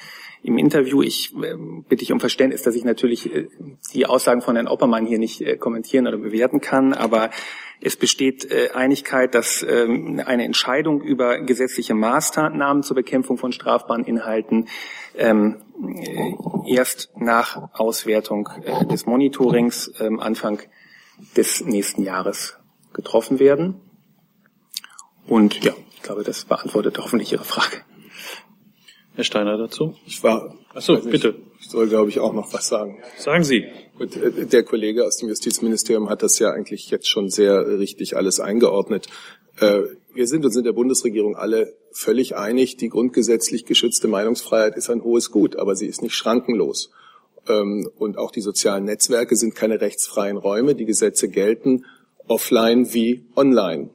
im Interview. Ich äh, bitte ich um Verständnis, dass ich natürlich äh, die Aussagen von Herrn Oppermann hier nicht äh, kommentieren oder bewerten kann, aber es besteht äh, Einigkeit, dass ähm, eine Entscheidung über gesetzliche Maßnahmen zur Bekämpfung von strafbaren Inhalten ähm, äh, erst nach Auswertung äh, des Monitorings ähm, Anfang des nächsten Jahres getroffen werden. Und ja, ich glaube, das beantwortet hoffentlich Ihre Frage. Herr Steiner dazu? Ich war. Achso, bitte. Ich soll, glaube ich, auch noch was sagen. Sagen Sie. Gut, äh, der Kollege aus dem Justizministerium hat das ja eigentlich jetzt schon sehr richtig alles eingeordnet. Äh, wir sind uns in der Bundesregierung alle völlig einig, die grundgesetzlich geschützte Meinungsfreiheit ist ein hohes Gut, aber sie ist nicht schrankenlos. Ähm, und auch die sozialen Netzwerke sind keine rechtsfreien Räume. Die Gesetze gelten offline wie online.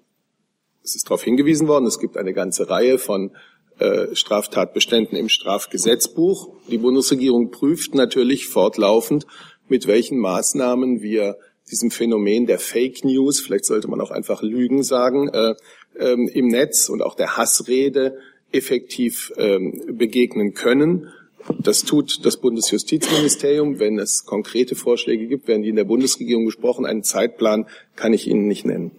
Es ist darauf hingewiesen worden, es gibt eine ganze Reihe von äh, Straftatbeständen im Strafgesetzbuch. Die Bundesregierung prüft natürlich fortlaufend, mit welchen Maßnahmen wir diesem Phänomen der Fake News, vielleicht sollte man auch einfach Lügen sagen, äh, ähm, im Netz und auch der Hassrede effektiv ähm, begegnen können. Das tut das Bundesjustizministerium. Wenn es konkrete Vorschläge gibt, werden die in der Bundesregierung besprochen. Einen Zeitplan kann ich Ihnen nicht nennen.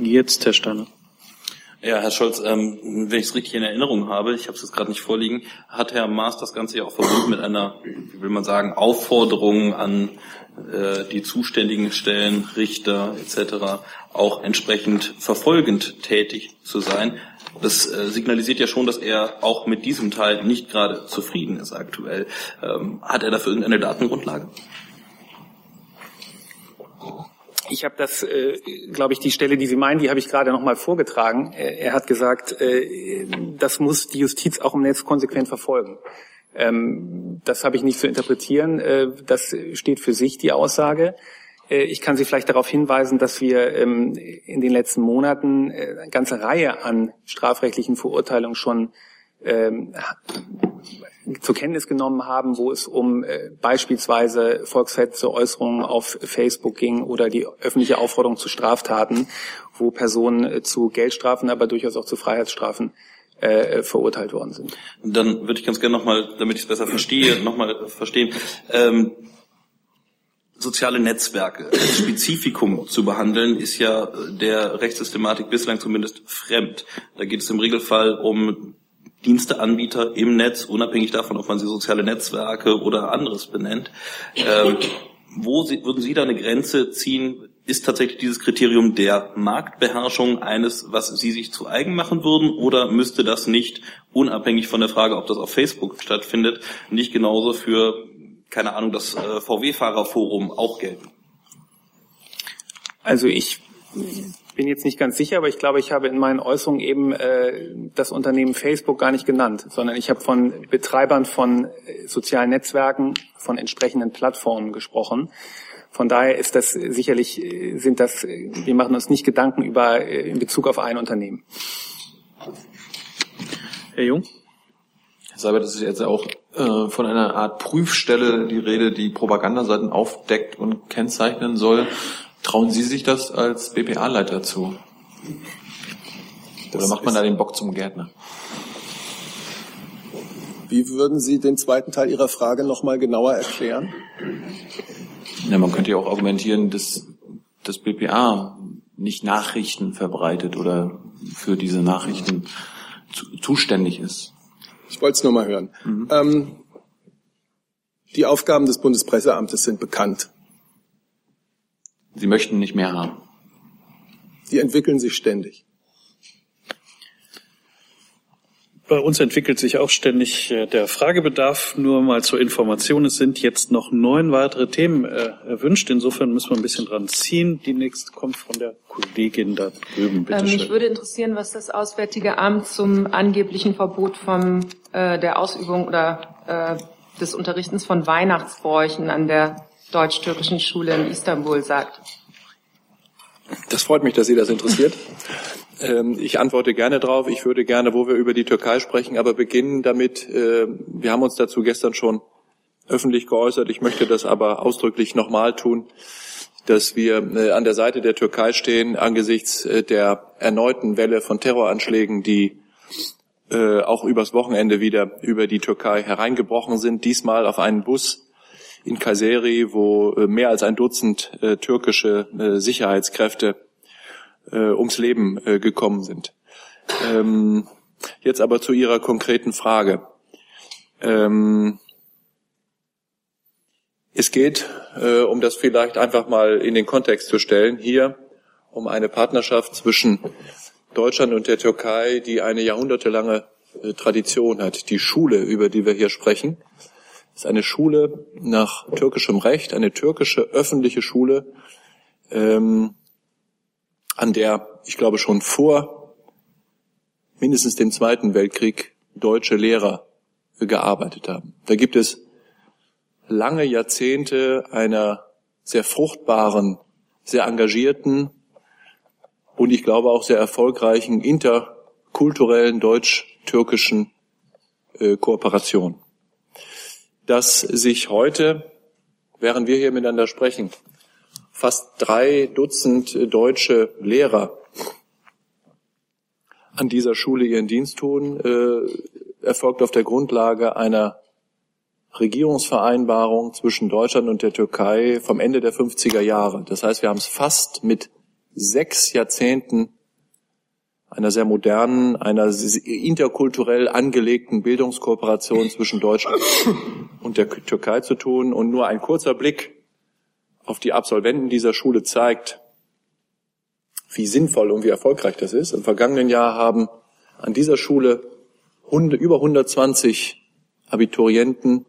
Jetzt, Herr Steiner. Ja, Herr Scholz, ähm, wenn ich es richtig in Erinnerung habe, ich habe es jetzt gerade nicht vorliegen, hat Herr Maas das Ganze ja auch verbunden mit einer, wie will man sagen, Aufforderung an äh, die zuständigen Stellen, Richter etc. auch entsprechend verfolgend tätig zu sein. Das äh, signalisiert ja schon, dass er auch mit diesem Teil nicht gerade zufrieden ist aktuell. Ähm, hat er dafür irgendeine Datengrundlage? Ich habe das, äh, glaube ich, die Stelle, die Sie meinen, die habe ich gerade noch mal vorgetragen. Er hat gesagt, äh, das muss die Justiz auch im Netz konsequent verfolgen. Ähm, das habe ich nicht zu interpretieren. Äh, das steht für sich, die Aussage. Äh, ich kann Sie vielleicht darauf hinweisen, dass wir ähm, in den letzten Monaten äh, eine ganze Reihe an strafrechtlichen Verurteilungen schon ähm, zur Kenntnis genommen haben, wo es um äh, beispielsweise volksfeste Äußerungen auf Facebook ging oder die öffentliche Aufforderung zu Straftaten, wo Personen zu Geldstrafen, aber durchaus auch zu Freiheitsstrafen verurteilt worden sind. Dann würde ich ganz gerne nochmal, damit ich es besser verstehe, nochmal verstehen. Ähm, soziale Netzwerke als Spezifikum zu behandeln, ist ja der Rechtssystematik bislang zumindest fremd. Da geht es im Regelfall um Diensteanbieter im Netz, unabhängig davon, ob man sie soziale Netzwerke oder anderes benennt. Ähm, wo sie, würden Sie da eine Grenze ziehen? Ist tatsächlich dieses Kriterium der Marktbeherrschung eines, was Sie sich zu eigen machen würden? Oder müsste das nicht, unabhängig von der Frage, ob das auf Facebook stattfindet, nicht genauso für, keine Ahnung, das äh, VW-Fahrerforum auch gelten? Also ich bin jetzt nicht ganz sicher, aber ich glaube, ich habe in meinen Äußerungen eben äh, das Unternehmen Facebook gar nicht genannt, sondern ich habe von Betreibern von äh, sozialen Netzwerken, von entsprechenden Plattformen gesprochen. Von daher ist das sicherlich, äh, sind das, äh, wir machen uns nicht Gedanken über in Bezug auf ein Unternehmen. Herr Jung? Seibert, das ist jetzt auch äh, von einer Art Prüfstelle die Rede, die Propagandaseiten aufdeckt und kennzeichnen soll. Trauen Sie sich das als BPA-Leiter zu? Oder macht man da den Bock zum Gärtner? Wie würden Sie den zweiten Teil Ihrer Frage nochmal genauer erklären? Ja, man könnte ja auch argumentieren, dass das BPA nicht Nachrichten verbreitet oder für diese Nachrichten zu, zuständig ist. Ich wollte es nur mal hören. Mhm. Ähm, die Aufgaben des Bundespresseamtes sind bekannt. Sie möchten nicht mehr haben. Die entwickeln sich ständig. Bei uns entwickelt sich auch ständig äh, der Fragebedarf. Nur mal zur Information, es sind jetzt noch neun weitere Themen äh, erwünscht. Insofern müssen wir ein bisschen dran ziehen. Die nächste kommt von der Kollegin da drüben. Bitte ähm, schön. Mich würde interessieren, was das Auswärtige Amt zum angeblichen Verbot von äh, der Ausübung oder äh, des Unterrichtens von Weihnachtsbräuchen an der deutsch-türkischen Schule in Istanbul sagt. Das freut mich, dass Sie das interessiert. *laughs* Ähm, ich antworte gerne drauf. Ich würde gerne, wo wir über die Türkei sprechen, aber beginnen damit, äh, wir haben uns dazu gestern schon öffentlich geäußert. Ich möchte das aber ausdrücklich nochmal tun, dass wir äh, an der Seite der Türkei stehen angesichts äh, der erneuten Welle von Terroranschlägen, die auch übers Wochenende wieder über die Türkei hereingebrochen sind. Diesmal auf einen Bus in Kayseri, wo mehr als ein Dutzend türkische Sicherheitskräfte äh, ums Leben äh, gekommen sind. Ähm, jetzt aber zu Ihrer konkreten Frage. Ähm, es geht, äh, um das vielleicht einfach mal in den Kontext zu stellen, hier um eine Partnerschaft zwischen Deutschland und der Türkei, die eine jahrhundertelange äh, Tradition hat. Die Schule, über die wir hier sprechen, ist eine Schule nach türkischem Recht, eine türkische öffentliche Schule, ähm, an der, ich glaube, schon vor mindestens dem Zweiten Weltkrieg deutsche Lehrer gearbeitet haben. Da gibt es lange Jahrzehnte einer sehr fruchtbaren, sehr engagierten und ich glaube auch sehr erfolgreichen interkulturellen deutsch-türkischen äh, Kooperation. Dass sich heute, während wir hier miteinander sprechen, fast drei Dutzend deutsche Lehrer an dieser Schule ihren Dienst tun, äh, erfolgt auf der Grundlage einer Regierungsvereinbarung zwischen Deutschland und der Türkei vom Ende der 50er Jahre. Das heißt, wir haben es fast mit sechs Jahrzehnten einer sehr modernen, einer interkulturell angelegten Bildungskooperation zwischen Deutschland und der Türkei zu tun. Und nur ein kurzer Blick auf die Absolventen dieser Schule zeigt, wie sinnvoll und wie erfolgreich das ist. Im vergangenen Jahr haben an dieser Schule über 120 Abiturienten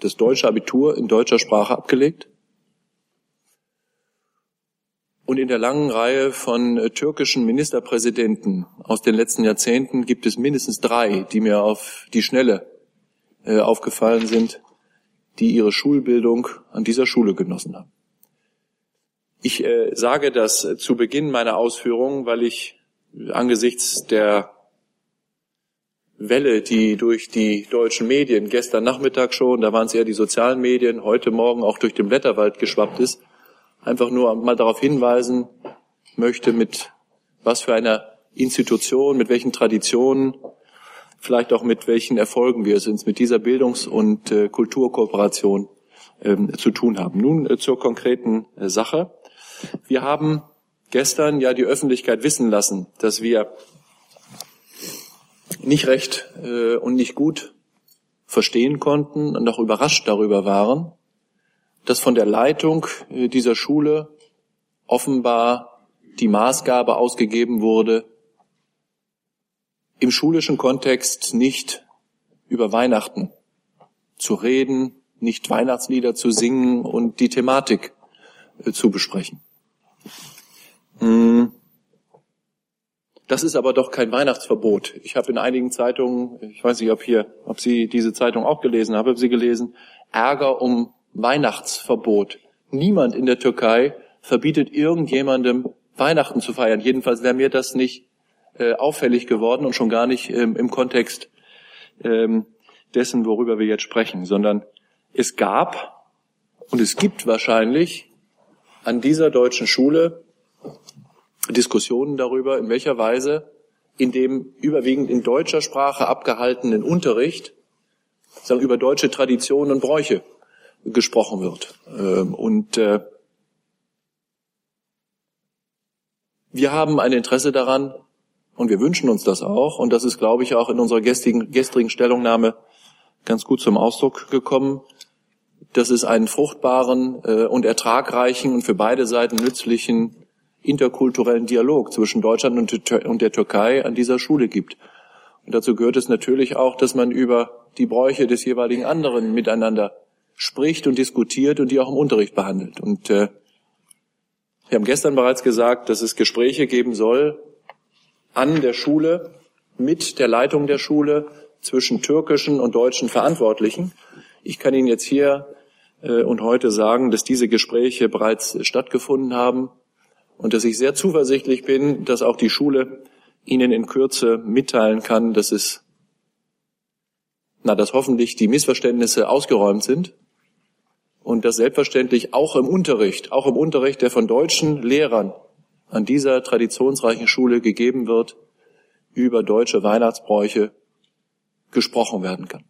das deutsche Abitur in deutscher Sprache abgelegt. Und in der langen Reihe von äh, türkischen Ministerpräsidenten aus den letzten Jahrzehnten gibt es mindestens drei, die mir auf die Schnelle äh, aufgefallen sind, die ihre Schulbildung an dieser Schule genossen haben. Ich äh, sage das zu Beginn meiner Ausführungen, weil ich angesichts der Welle, die durch die deutschen Medien gestern Nachmittag schon, da waren es eher die sozialen Medien, heute Morgen auch durch den Blätterwald geschwappt ist, einfach nur mal darauf hinweisen möchte, mit was für einer Institution, mit welchen Traditionen, vielleicht auch mit welchen Erfolgen wir es uns mit dieser Bildungs- und äh, Kulturkooperation ähm, zu tun haben. Nun äh, zur konkreten äh, Sache. Wir haben gestern ja die Öffentlichkeit wissen lassen, dass wir nicht recht äh, und nicht gut verstehen konnten und auch überrascht darüber waren, dass von der Leitung äh, dieser Schule offenbar die Maßgabe ausgegeben wurde, im schulischen Kontext nicht über Weihnachten zu reden, nicht Weihnachtslieder zu singen und die Thematik äh, zu besprechen. Hm. Das ist aber doch kein Weihnachtsverbot. Ich habe in einigen Zeitungen, ich weiß nicht, ob hier, ob Sie diese Zeitung auch gelesen haben, habe Sie gelesen, Ärger um Weihnachtsverbot. Niemand in der Türkei verbietet irgendjemandem Weihnachten zu feiern. Jedenfalls wäre mir das nicht äh, auffällig geworden und schon gar nicht ähm, im Kontext ähm, dessen, worüber wir jetzt sprechen, sondern es gab und es gibt wahrscheinlich an dieser deutschen Schule Diskussionen darüber, in welcher Weise in dem überwiegend in deutscher Sprache abgehaltenen Unterricht sagen, über deutsche Traditionen und Bräuche gesprochen wird. Ähm, und äh, Wir haben ein Interesse daran und wir wünschen uns das auch. Und das ist, glaube ich, auch in unserer gestrigen, gestrigen Stellungnahme ganz gut zum Ausdruck gekommen, dass es einen fruchtbaren äh, und ertragreichen und für beide Seiten nützlichen interkulturellen Dialog zwischen Deutschland und der Türkei an dieser Schule gibt. Und dazu gehört es natürlich auch, dass man über die Bräuche des jeweiligen anderen miteinander spricht und diskutiert und die auch im Unterricht behandelt. Und äh, wir haben gestern bereits gesagt, dass es Gespräche geben soll an der Schule, mit der Leitung der Schule, zwischen türkischen und deutschen Verantwortlichen. Ich kann Ihnen jetzt hier und heute sagen, dass diese Gespräche bereits stattgefunden haben und dass ich sehr zuversichtlich bin, dass auch die Schule Ihnen in Kürze mitteilen kann, dass es, na, dass hoffentlich die Missverständnisse ausgeräumt sind und dass selbstverständlich auch im Unterricht, auch im Unterricht, der von deutschen Lehrern an dieser traditionsreichen Schule gegeben wird, über deutsche Weihnachtsbräuche gesprochen werden kann.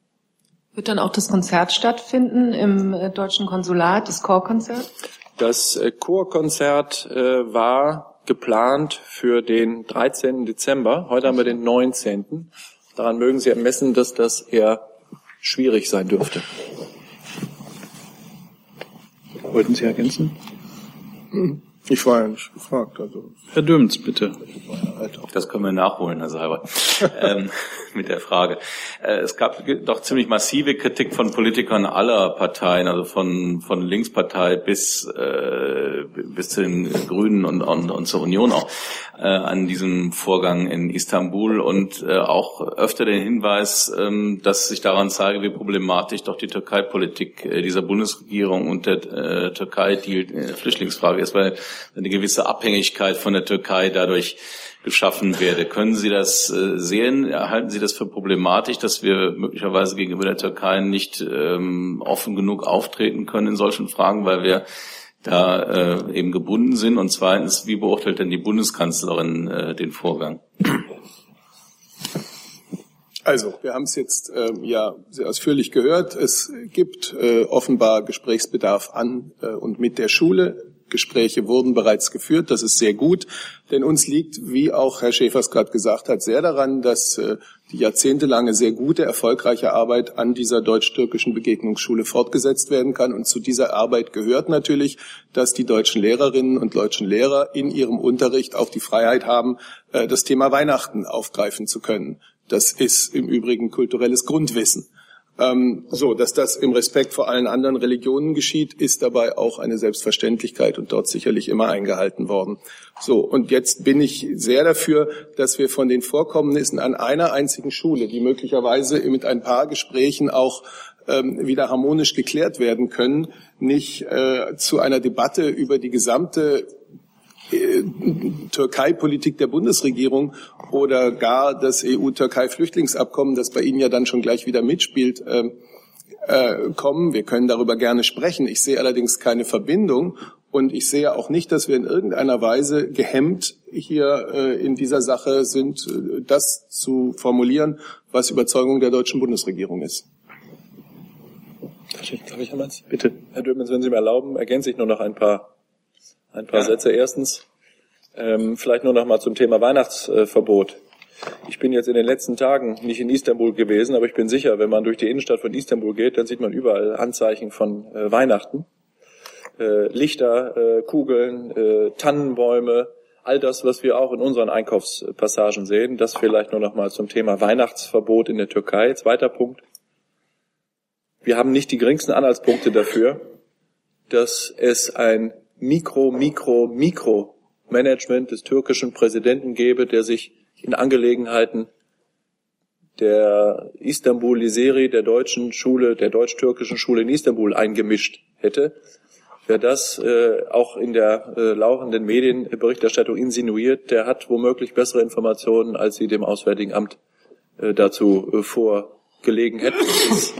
Wird dann auch das Konzert stattfinden im äh, deutschen Konsulat, das Chorkonzert? Das äh, Chorkonzert äh, war geplant für den 13. Dezember. Heute haben wir den 19. Daran mögen Sie ermessen, dass das eher schwierig sein dürfte. Wollten Sie ergänzen? *clears throat* Ich war ja nicht gefragt. Also. Herr Döms, bitte. Das können wir nachholen, Herr Seibert, *laughs* ähm, mit der Frage. Äh, es gab doch ziemlich massive Kritik von Politikern aller Parteien, also von, von Linkspartei bis, äh, bis zu den Grünen und, und, und zur Union auch, äh, an diesem Vorgang in Istanbul und äh, auch öfter den Hinweis, ähm, dass sich daran zeige, wie problematisch doch die Türkei-Politik äh, dieser Bundesregierung und der äh, Türkei die äh, Flüchtlingsfrage ist, weil eine gewisse Abhängigkeit von der Türkei dadurch geschaffen werde. Können Sie das äh, sehen? Halten Sie das für problematisch, dass wir möglicherweise gegenüber der Türkei nicht ähm, offen genug auftreten können in solchen Fragen, weil wir da äh, eben gebunden sind? Und zweitens, wie beurteilt denn die Bundeskanzlerin äh, den Vorgang? Also, wir haben es jetzt ähm, ja sehr ausführlich gehört. Es gibt äh, offenbar Gesprächsbedarf an äh, und mit der Schule. Gespräche wurden bereits geführt. Das ist sehr gut, denn uns liegt, wie auch Herr Schäfers gerade gesagt hat, sehr daran, dass äh, die jahrzehntelange sehr gute, erfolgreiche Arbeit an dieser deutsch-türkischen Begegnungsschule fortgesetzt werden kann. Und zu dieser Arbeit gehört natürlich, dass die deutschen Lehrerinnen und deutschen Lehrer in ihrem Unterricht auch die Freiheit haben, äh, das Thema Weihnachten aufgreifen zu können. Das ist im Übrigen kulturelles Grundwissen. Ähm, so, dass das im Respekt vor allen anderen Religionen geschieht, ist dabei auch eine Selbstverständlichkeit und dort sicherlich immer eingehalten worden. So, und jetzt bin ich sehr dafür, dass wir von den Vorkommnissen an einer einzigen Schule, die möglicherweise mit ein paar Gesprächen auch ähm, wieder harmonisch geklärt werden können, nicht äh, zu einer Debatte über die gesamte Türkei-Politik der Bundesregierung oder gar das EU-Türkei-Flüchtlingsabkommen, das bei Ihnen ja dann schon gleich wieder mitspielt, äh, äh, kommen. Wir können darüber gerne sprechen. Ich sehe allerdings keine Verbindung und ich sehe auch nicht, dass wir in irgendeiner Weise gehemmt hier äh, in dieser Sache sind, äh, das zu formulieren, was Überzeugung der deutschen Bundesregierung ist. Darf ich, darf ich? Bitte, Herr Döbens, wenn Sie mir erlauben, ergänze ich nur noch ein paar ein paar ja. Sätze. Erstens, ähm, vielleicht nur noch mal zum Thema Weihnachtsverbot. Ich bin jetzt in den letzten Tagen nicht in Istanbul gewesen, aber ich bin sicher, wenn man durch die Innenstadt von Istanbul geht, dann sieht man überall Anzeichen von äh, Weihnachten. Äh, Lichter, äh, Kugeln, äh, Tannenbäume, all das, was wir auch in unseren Einkaufspassagen sehen. Das vielleicht nur noch mal zum Thema Weihnachtsverbot in der Türkei. Zweiter Punkt. Wir haben nicht die geringsten Anhaltspunkte dafür, dass es ein Mikro, Mikro, Mikro-Management des türkischen Präsidenten gäbe, der sich in Angelegenheiten der Istanbul-Liseri, der deutschen Schule, der deutsch-türkischen Schule in Istanbul eingemischt hätte. Wer das äh, auch in der äh, laufenden Medienberichterstattung insinuiert, der hat womöglich bessere Informationen, als sie dem Auswärtigen Amt äh, dazu äh, vorgelegen hätten bis,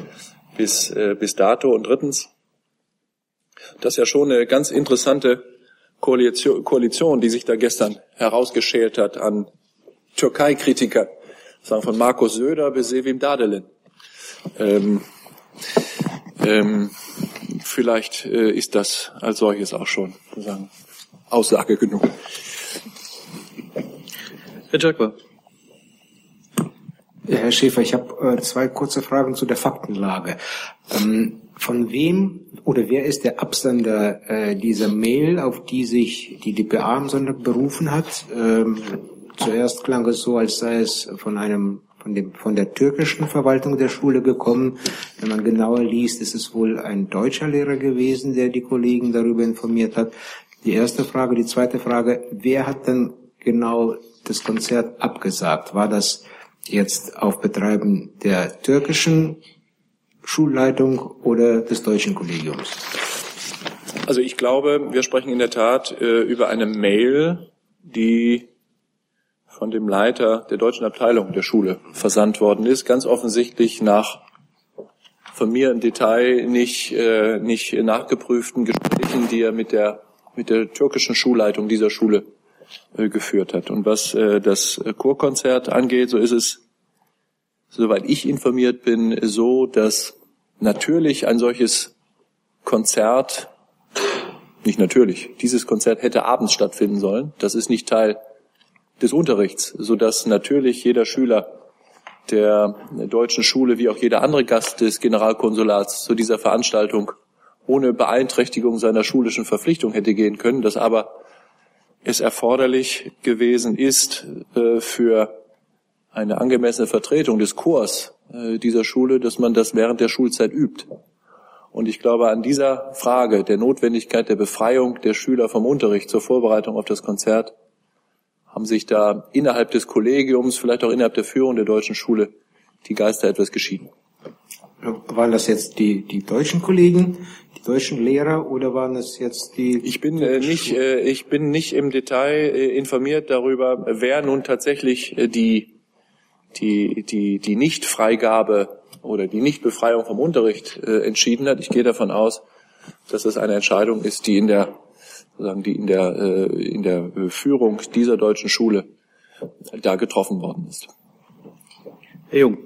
bis, äh, bis dato. Und drittens, das ist ja schon eine ganz interessante Koalition, Koalition die sich da gestern herausgeschält hat an Türkei-Kritiker, sagen von Markus Söder bis Sevim Dadelin. Ähm, ähm, vielleicht äh, ist das als solches auch schon sagen, Aussage genug. Herr Jackbar. Ja, Herr Schäfer, ich habe äh, zwei kurze Fragen zu der Faktenlage. Ähm, von wem oder wer ist der Absender äh, dieser Mail, auf die sich die DPA am Sonntag berufen hat? Ähm, zuerst klang es so, als sei es von einem von, dem, von der türkischen Verwaltung der Schule gekommen. Wenn man genauer liest, ist es wohl ein deutscher Lehrer gewesen, der die Kollegen darüber informiert hat. Die erste Frage. Die zweite Frage, wer hat denn genau das Konzert abgesagt? War das jetzt auf Betreiben der türkischen Schulleitung oder des deutschen Kollegiums? Also ich glaube, wir sprechen in der Tat äh, über eine Mail, die von dem Leiter der deutschen Abteilung der Schule versandt worden ist, ganz offensichtlich nach von mir im Detail nicht, äh, nicht nachgeprüften Gesprächen, die er mit der, mit der türkischen Schulleitung dieser Schule äh, geführt hat. Und was äh, das Chorkonzert angeht, so ist es, soweit ich informiert bin, so, dass natürlich ein solches Konzert, nicht natürlich, dieses Konzert hätte abends stattfinden sollen. Das ist nicht Teil des Unterrichts, so dass natürlich jeder Schüler der deutschen Schule wie auch jeder andere Gast des Generalkonsulats zu dieser Veranstaltung ohne Beeinträchtigung seiner schulischen Verpflichtung hätte gehen können, dass aber es erforderlich gewesen ist äh, für eine angemessene Vertretung des Chors äh, dieser Schule, dass man das während der Schulzeit übt. Und ich glaube, an dieser Frage der Notwendigkeit der Befreiung der Schüler vom Unterricht zur Vorbereitung auf das Konzert haben sich da innerhalb des Kollegiums, vielleicht auch innerhalb der Führung der deutschen Schule, die Geister etwas geschieden. Waren das jetzt die, die deutschen Kollegen, die deutschen Lehrer oder waren das jetzt die? Ich bin äh, nicht, äh, ich bin nicht im Detail äh, informiert darüber, wer nun tatsächlich äh, die die die die Nichtfreigabe oder die Nichtbefreiung vom Unterricht äh, entschieden hat. Ich gehe davon aus, dass das eine Entscheidung ist, die in der sozusagen die in der, äh, in der Führung dieser deutschen Schule da getroffen worden ist. Herr Jung.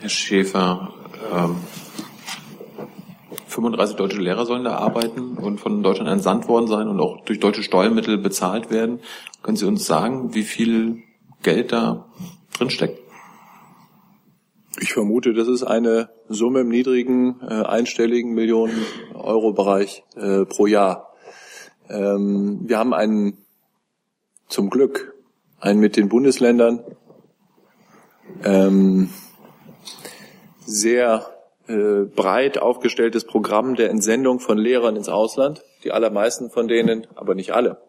Herr Schäfer, ähm, 35 deutsche Lehrer sollen da arbeiten und von Deutschland entsandt worden sein und auch durch deutsche Steuermittel bezahlt werden. Können Sie uns sagen, wie viel Geld da drinsteckt? Ich vermute, das ist eine Summe im niedrigen äh, einstelligen Millionen Euro Bereich äh, pro Jahr. Ähm, wir haben einen zum Glück ein mit den Bundesländern ähm, sehr äh, breit aufgestelltes Programm der Entsendung von Lehrern ins Ausland. Die allermeisten von denen, aber nicht alle,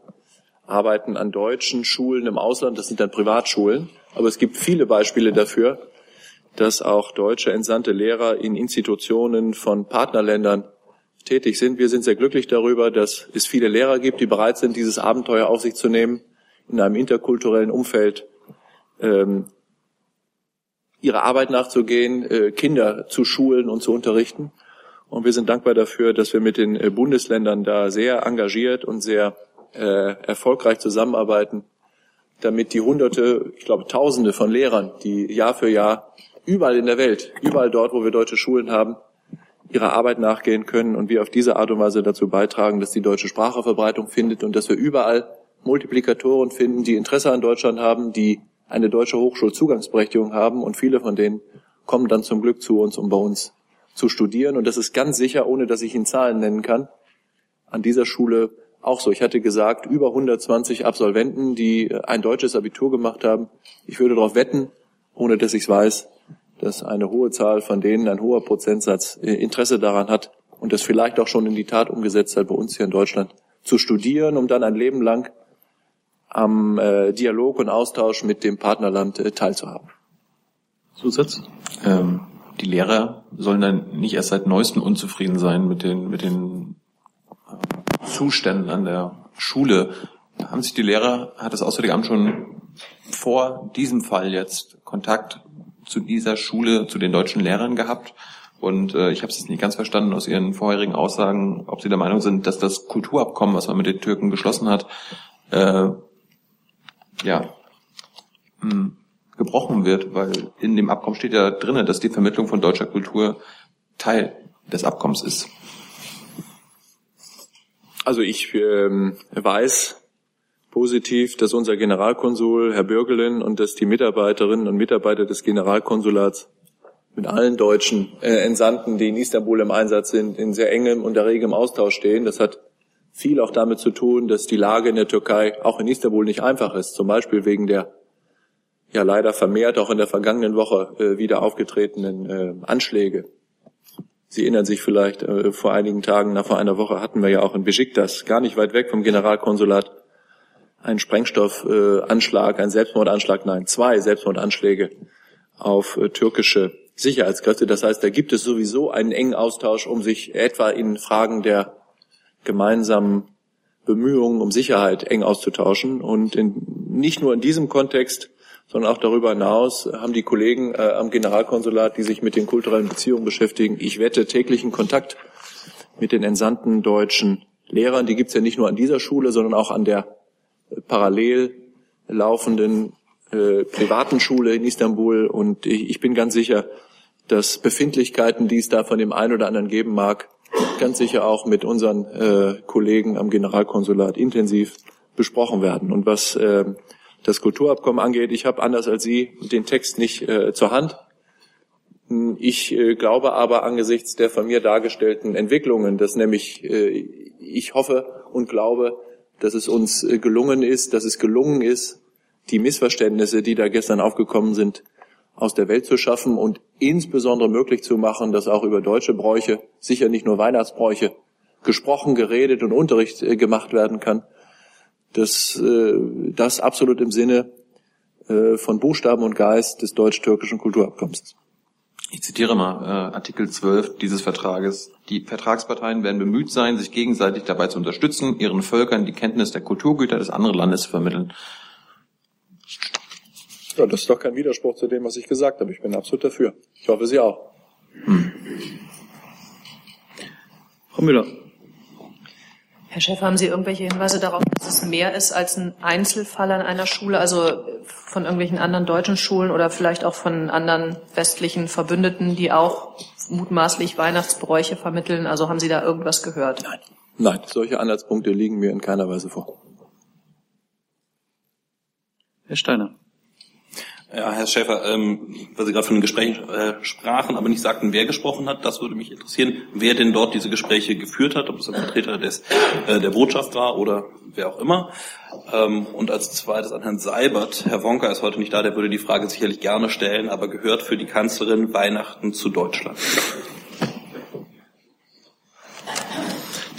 arbeiten an deutschen Schulen im Ausland. Das sind dann Privatschulen. Aber es gibt viele Beispiele dafür, dass auch deutsche entsandte Lehrer in Institutionen von Partnerländern tätig sind. Wir sind sehr glücklich darüber, dass es viele Lehrer gibt, die bereit sind, dieses Abenteuer auf sich zu nehmen, in einem interkulturellen Umfeld ähm, ihrer Arbeit nachzugehen, äh, Kinder zu schulen und zu unterrichten. Und wir sind dankbar dafür, dass wir mit den äh, Bundesländern da sehr engagiert und sehr äh, erfolgreich zusammenarbeiten, damit die Hunderte, ich glaube Tausende von Lehrern, die Jahr für Jahr überall in der Welt, überall dort, wo wir deutsche Schulen haben, ihrer Arbeit nachgehen können und wir auf diese Art und Weise dazu beitragen, dass die deutsche Sprache Verbreitung findet und dass wir überall Multiplikatoren finden, die Interesse an Deutschland haben, die eine deutsche Hochschulzugangsberechtigung haben und viele von denen kommen dann zum Glück zu uns, um bei uns zu studieren. Und das ist ganz sicher, ohne dass ich Ihnen Zahlen nennen kann, an dieser Schule auch so. Ich hatte gesagt, über 120 Absolventen, die ein deutsches Abitur gemacht haben. Ich würde darauf wetten, ohne dass ich es weiß, dass eine hohe Zahl von denen, ein hoher Prozentsatz äh, Interesse daran hat und das vielleicht auch schon in die Tat umgesetzt hat, bei uns hier in Deutschland zu studieren, um dann ein Leben lang am äh, Dialog und Austausch mit dem Partnerland äh, teilzuhaben. Zusatz? Ähm, die Lehrer sollen dann nicht erst seit neuestem unzufrieden sein mit den, mit den äh, Zuständen an der Schule. Haben sich die Lehrer, hat das Auswärtige Amt schon vor diesem Fall jetzt Kontakt zu dieser Schule, zu den deutschen Lehrern gehabt. Und äh, ich habe es jetzt nicht ganz verstanden aus Ihren vorherigen Aussagen, ob Sie der Meinung sind, dass das Kulturabkommen, was man mit den Türken geschlossen hat, äh, ja, mh, hm, gebrochen wird, weil in dem Abkommen steht ja drinnen, dass die Vermittlung von deutscher Kultur Teil des Abkommens ist. Also ich ähm, weiß, positiv, dass unser Generalkonsul, Herr Bürgelin, und dass die Mitarbeiterinnen und Mitarbeiter des Generalkonsulats mit allen deutschen äh, Entsandten, die in Istanbul im Einsatz sind, in sehr engem und erregem Austausch stehen. Das hat viel auch damit zu tun, dass die Lage in der Türkei auch in Istanbul nicht einfach ist. Zum Beispiel wegen der ja leider vermehrt auch in der vergangenen Woche äh, wieder aufgetretenen äh, Anschläge. Sie erinnern sich vielleicht, äh, vor einigen Tagen, nach vor einer Woche hatten wir ja auch in Besiktas, gar nicht weit weg vom Generalkonsulat, einen Sprengstoffanschlag, einen Selbstmordanschlag, nein, zwei Selbstmordanschläge auf äh, türkische Sicherheitskräfte. Das heißt, da gibt es sowieso einen engen Austausch, um sich etwa in Fragen der gemeinsamen Bemühungen um Sicherheit eng auszutauschen. Und in, nicht nur in diesem Kontext, sondern auch darüber hinaus haben die Kollegen äh, am Generalkonsulat, die sich mit den kulturellen Beziehungen beschäftigen, ich wette, täglichen Kontakt mit den entsandten deutschen Lehrern. Die gibt es ja nicht nur an dieser Schule, sondern auch an der äh, parallel laufenden äh, privaten Schule in Istanbul. Und ich, ich bin ganz sicher, dass Befindlichkeiten, die es da von dem einen oder anderen geben mag, ganz sicher auch mit unseren äh, Kollegen am Generalkonsulat intensiv besprochen werden. Und was äh, das Kulturabkommen angeht, ich habe anders als Sie den Text nicht äh, zur Hand. Ich äh, glaube aber angesichts der von mir dargestellten Entwicklungen, dass nämlich äh, ich hoffe und glaube, dass es uns äh, gelungen ist, dass es gelungen ist, die Missverständnisse, die da gestern aufgekommen sind, aus der Welt zu schaffen und insbesondere möglich zu machen, dass auch über deutsche Bräuche, sicher nicht nur Weihnachtsbräuche, gesprochen, geredet und Unterricht äh, gemacht werden kann, dass äh, das absolut im Sinne äh, von Buchstaben und Geist des deutsch-türkischen Kulturabkommens ist. Ich zitiere mal äh, Artikel 12 dieses Vertrages. Die Vertragsparteien werden bemüht sein, sich gegenseitig dabei zu unterstützen, ihren Völkern die Kenntnis der Kulturgüter des anderen Landes zu vermitteln. Ja, das ist doch kein Widerspruch zu dem, was ich gesagt habe. Ich bin absolut dafür. Ich hoffe, Sie auch. Hm. Frau Müller. Herr Chef, haben Sie irgendwelche Hinweise darauf, dass es mehr ist als ein Einzelfall an einer Schule, also von irgendwelchen anderen deutschen Schulen oder vielleicht auch von anderen westlichen Verbündeten, die auch mutmaßlich Weihnachtsbräuche vermitteln? Also haben Sie da irgendwas gehört? Nein. Nein, solche Anhaltspunkte liegen mir in keiner Weise vor. Herr Steiner. Ja, Herr Schäfer, ähm, weil Sie gerade von den Gesprächen äh, sprachen, aber nicht sagten, wer gesprochen hat, das würde mich interessieren, wer denn dort diese Gespräche geführt hat, ob es ein Vertreter des, äh, der Botschaft war oder wer auch immer. Ähm, und als zweites an Herrn Seibert, Herr Wonka ist heute nicht da, der würde die Frage sicherlich gerne stellen, aber gehört für die Kanzlerin Weihnachten zu Deutschland?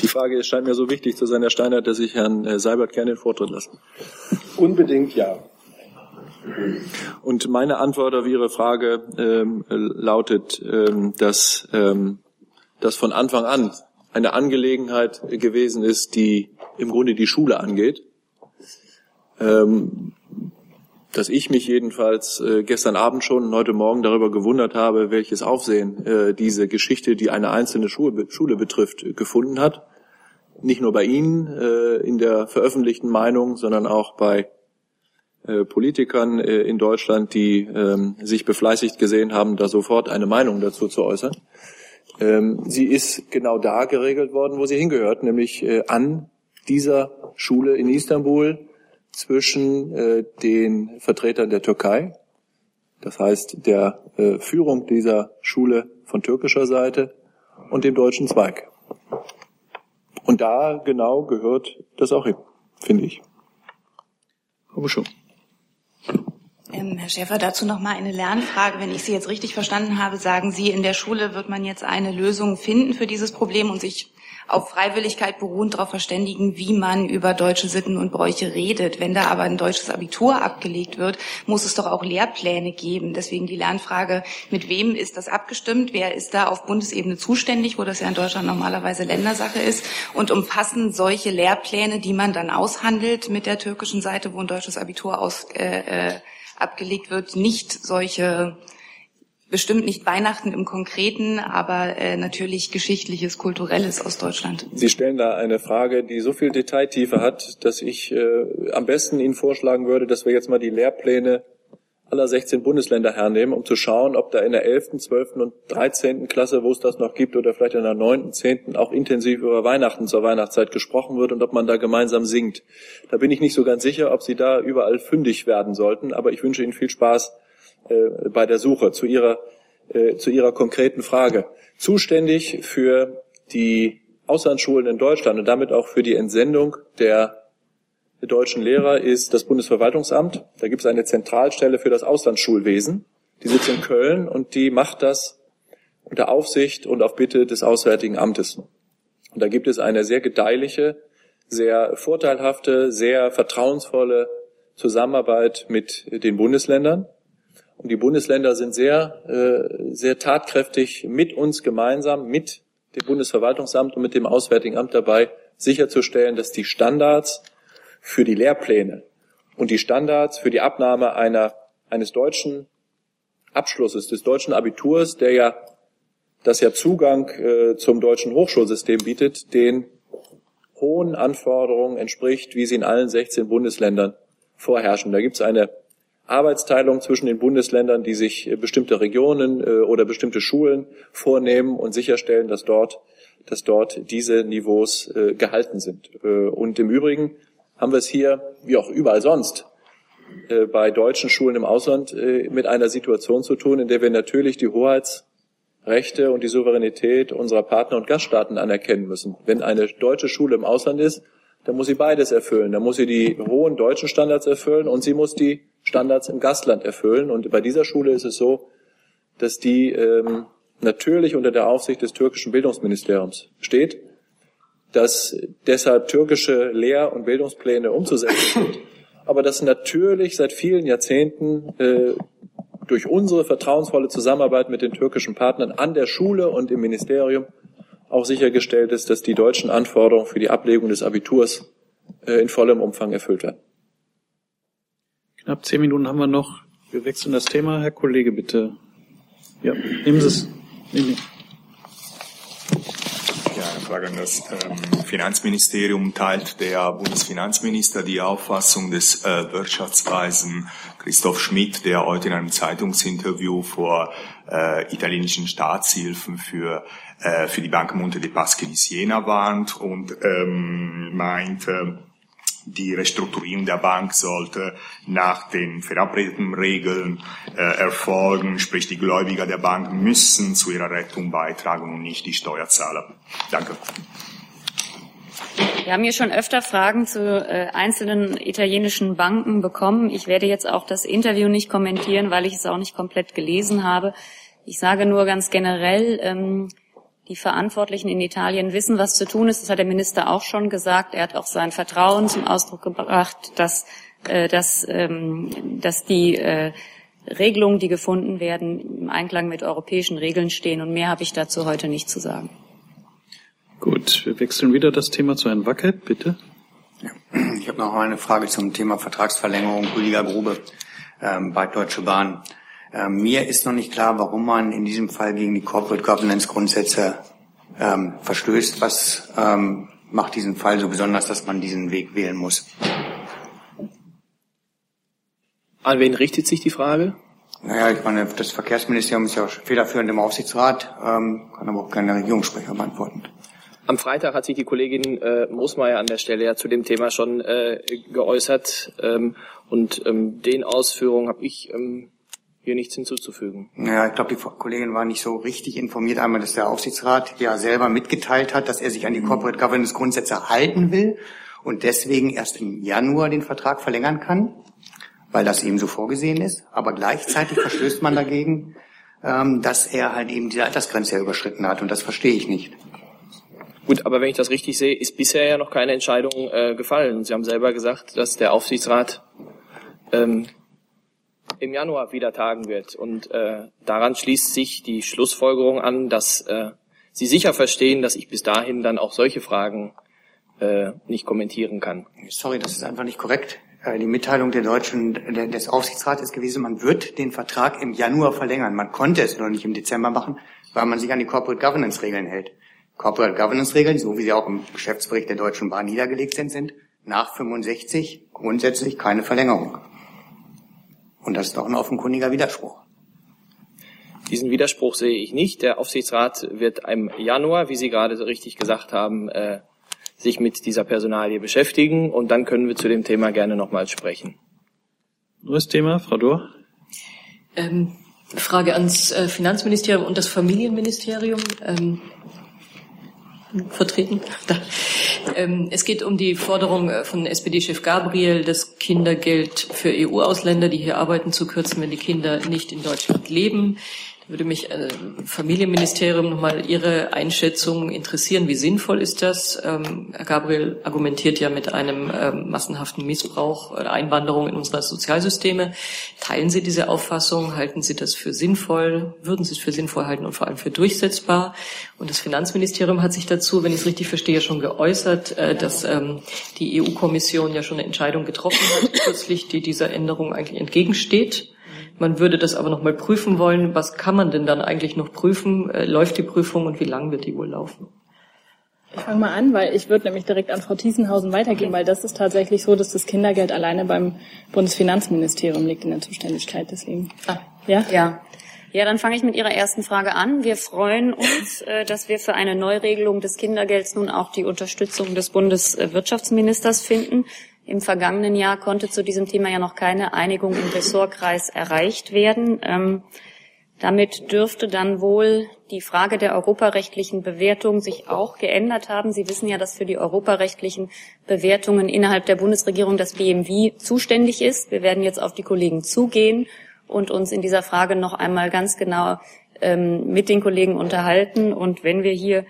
Die Frage scheint mir so wichtig zu sein, Herr Steiner, dass ich Herrn äh, Seibert gerne den Vortritt lasse. Unbedingt ja. Und meine Antwort auf Ihre Frage ähm, lautet, ähm, dass ähm, das von Anfang an eine Angelegenheit gewesen ist, die im Grunde die Schule angeht. Ähm, dass ich mich jedenfalls äh, gestern Abend schon und heute Morgen darüber gewundert habe, welches Aufsehen äh, diese Geschichte, die eine einzelne Schule, Schule betrifft, gefunden hat. Nicht nur bei Ihnen äh, in der veröffentlichten Meinung, sondern auch bei Politikern äh, in Deutschland, die ähm, sich befleißigt gesehen haben, da sofort eine Meinung dazu zu äußern. Ähm, sie ist genau da geregelt worden, wo sie hingehört, nämlich äh, an dieser Schule in Istanbul zwischen äh, den Vertretern der Türkei, das heißt der äh, Führung dieser Schule von türkischer Seite und dem deutschen Zweig. Und da genau gehört das auch hin, finde ich. Frau Buschow. Ähm, Herr Schäfer, dazu noch mal eine Lernfrage. Wenn ich Sie jetzt richtig verstanden habe, sagen Sie, in der Schule wird man jetzt eine Lösung finden für dieses Problem und sich auf Freiwilligkeit beruhend darauf verständigen, wie man über deutsche Sitten und Bräuche redet. Wenn da aber ein deutsches Abitur abgelegt wird, muss es doch auch Lehrpläne geben. Deswegen die Lernfrage, mit wem ist das abgestimmt? Wer ist da auf Bundesebene zuständig, wo das ja in Deutschland normalerweise Ländersache ist? Und umfassen solche Lehrpläne, die man dann aushandelt mit der türkischen Seite, wo ein deutsches Abitur aus, äh, äh, abgelegt wird, nicht solche bestimmt nicht Weihnachten im Konkreten, aber äh, natürlich Geschichtliches, Kulturelles aus Deutschland. Sie stellen da eine Frage, die so viel Detailtiefe hat, dass ich äh, am besten Ihnen vorschlagen würde, dass wir jetzt mal die Lehrpläne aller 16 Bundesländer hernehmen, um zu schauen, ob da in der 11., 12. und 13. Klasse, wo es das noch gibt, oder vielleicht in der 9., 10. auch intensiv über Weihnachten zur Weihnachtszeit gesprochen wird und ob man da gemeinsam singt. Da bin ich nicht so ganz sicher, ob Sie da überall fündig werden sollten, aber ich wünsche Ihnen viel Spaß äh, bei der Suche zu Ihrer, äh, zu Ihrer konkreten Frage. Zuständig für die Auslandsschulen in Deutschland und damit auch für die Entsendung der deutschen Lehrer ist das Bundesverwaltungsamt. Da gibt es eine Zentralstelle für das Auslandsschulwesen. Die sitzt in Köln und die macht das unter Aufsicht und auf Bitte des Auswärtigen Amtes. Und da gibt es eine sehr gedeihliche, sehr vorteilhafte, sehr vertrauensvolle Zusammenarbeit mit den Bundesländern. Und die Bundesländer sind sehr, äh, sehr tatkräftig mit uns gemeinsam, mit dem Bundesverwaltungsamt und mit dem Auswärtigen Amt dabei, sicherzustellen, dass die Standards für die Lehrpläne und die Standards für die Abnahme einer, eines deutschen Abschlusses, des deutschen Abiturs, der ja, das ja Zugang äh, zum deutschen Hochschulsystem bietet, den hohen Anforderungen entspricht, wie sie in allen 16 Bundesländern vorherrschen. Da gibt es eine Arbeitsteilung zwischen den Bundesländern, die sich äh, bestimmte Regionen äh, oder bestimmte Schulen vornehmen und sicherstellen, dass dort, dass dort diese Niveaus äh, gehalten sind. Und im Übrigen haben wir es hier, wie auch überall sonst, bei deutschen Schulen im Ausland mit einer Situation zu tun, in der wir natürlich die Hoheitsrechte und die Souveränität unserer Partner und Gaststaaten anerkennen müssen. Wenn eine deutsche Schule im Ausland ist, dann muss sie beides erfüllen. Dann muss sie die hohen deutschen Standards erfüllen und sie muss die Standards im Gastland erfüllen. Und bei dieser Schule ist es so, dass die ähm, natürlich unter der Aufsicht des türkischen Bildungsministeriums steht dass deshalb türkische Lehr- und Bildungspläne umzusetzen sind, *laughs* aber dass natürlich seit vielen Jahrzehnten äh, durch unsere vertrauensvolle Zusammenarbeit mit den türkischen Partnern an der Schule und im Ministerium auch sichergestellt ist, dass die deutschen Anforderungen für die Ablegung des Abiturs äh, in vollem Umfang erfüllt werden. Knapp zehn Minuten haben wir noch. Wir wechseln das Thema. Herr Kollege, bitte. Ja, nehmen Sie es. Nehmen Sie. Frage an das ähm, Finanzministerium. Teilt der Bundesfinanzminister die Auffassung des äh, Wirtschaftsweisen Christoph Schmidt, der heute in einem Zeitungsinterview vor äh, italienischen Staatshilfen für, äh, für die Banca Monte dei Paschi di Siena warnt und ähm, meint, äh, die Restrukturierung der Bank sollte nach den verabredeten Regeln äh, erfolgen, sprich die Gläubiger der Bank müssen zu ihrer Rettung beitragen und nicht die Steuerzahler. Danke. Wir haben hier schon öfter Fragen zu äh, einzelnen italienischen Banken bekommen. Ich werde jetzt auch das Interview nicht kommentieren, weil ich es auch nicht komplett gelesen habe. Ich sage nur ganz generell, ähm, die Verantwortlichen in Italien wissen, was zu tun ist. Das hat der Minister auch schon gesagt. Er hat auch sein Vertrauen zum Ausdruck gebracht, dass, äh, dass, ähm, dass die äh, Regelungen, die gefunden werden, im Einklang mit europäischen Regeln stehen. Und mehr habe ich dazu heute nicht zu sagen. Gut, wir wechseln wieder das Thema zu Herrn Wackett, bitte. Ja, ich habe noch eine Frage zum Thema Vertragsverlängerung Rüdiger Grube ähm, bei Deutsche Bahn. Ähm, mir ist noch nicht klar, warum man in diesem Fall gegen die Corporate Governance Grundsätze ähm, verstößt. Was ähm, macht diesen Fall so besonders, dass man diesen Weg wählen muss? An wen richtet sich die Frage? Naja, ich meine, das Verkehrsministerium ist ja federführend im Aufsichtsrat, ähm, kann aber auch keine Regierungssprecher beantworten. Am Freitag hat sich die Kollegin äh, Moosmeier an der Stelle ja zu dem Thema schon äh, geäußert ähm, und ähm, den Ausführungen habe ich ähm, hier nichts hinzuzufügen. Ja, ich glaube, die Kollegin war nicht so richtig informiert. Einmal, dass der Aufsichtsrat ja selber mitgeteilt hat, dass er sich an die mhm. Corporate Governance Grundsätze halten will und deswegen erst im Januar den Vertrag verlängern kann, weil das eben so vorgesehen ist. Aber gleichzeitig verstößt man dagegen, ähm, dass er halt eben diese Altersgrenze überschritten hat und das verstehe ich nicht. Gut, aber wenn ich das richtig sehe, ist bisher ja noch keine Entscheidung äh, gefallen. Sie haben selber gesagt, dass der Aufsichtsrat ähm, im Januar wieder tagen wird. Und äh, daran schließt sich die Schlussfolgerung an, dass äh, Sie sicher verstehen, dass ich bis dahin dann auch solche Fragen äh, nicht kommentieren kann. Sorry, das ist einfach nicht korrekt. Äh, die Mitteilung der deutschen des Aufsichtsrats ist gewesen, man wird den Vertrag im Januar verlängern. Man konnte es nur nicht im Dezember machen, weil man sich an die Corporate Governance Regeln hält. Corporate Governance Regeln, so wie sie auch im Geschäftsbericht der Deutschen Bahn niedergelegt sind, sind nach 65 grundsätzlich keine Verlängerung. Und das ist doch ein offenkundiger Widerspruch. Diesen Widerspruch sehe ich nicht. Der Aufsichtsrat wird im Januar, wie Sie gerade so richtig gesagt haben, äh, sich mit dieser Personalie beschäftigen und dann können wir zu dem Thema gerne nochmals sprechen. Neues Thema, Frau Dohr? Ähm, Frage ans äh, Finanzministerium und das Familienministerium. Ähm, vertreten. Ähm, es geht um die Forderung äh, von SPD-Chef Gabriel, das Kindergeld für EU-Ausländer, die hier arbeiten, zu kürzen, wenn die Kinder nicht in Deutschland leben würde mich äh, Familienministerium nochmal Ihre Einschätzung interessieren. Wie sinnvoll ist das? Ähm, Herr Gabriel argumentiert ja mit einem ähm, massenhaften Missbrauch oder Einwanderung in unsere Sozialsysteme. Teilen Sie diese Auffassung? Halten Sie das für sinnvoll? Würden Sie es für sinnvoll halten und vor allem für durchsetzbar? Und das Finanzministerium hat sich dazu, wenn ich es richtig verstehe, schon geäußert, äh, dass ähm, die EU-Kommission ja schon eine Entscheidung getroffen hat, kürzlich, die dieser Änderung eigentlich entgegensteht. Man würde das aber noch mal prüfen wollen. Was kann man denn dann eigentlich noch prüfen? Äh, läuft die Prüfung und wie lang wird die wohl laufen? Ich fange mal an, weil ich würde nämlich direkt an Frau Thiesenhausen weitergehen, weil das ist tatsächlich so, dass das Kindergeld alleine beim Bundesfinanzministerium liegt in der Zuständigkeit. Deswegen. Ah, ja? Ja. Ja, dann fange ich mit Ihrer ersten Frage an. Wir freuen uns, *laughs* äh, dass wir für eine Neuregelung des Kindergelds nun auch die Unterstützung des Bundeswirtschaftsministers finden. Im vergangenen Jahr konnte zu diesem Thema ja noch keine Einigung im Ressortkreis erreicht werden. Ähm, damit dürfte dann wohl die Frage der europarechtlichen Bewertung sich auch geändert haben. Sie wissen ja, dass für die europarechtlichen Bewertungen innerhalb der Bundesregierung das BMW zuständig ist. Wir werden jetzt auf die Kollegen zugehen und uns in dieser Frage noch einmal ganz genau ähm, mit den Kollegen unterhalten. Und wenn wir hier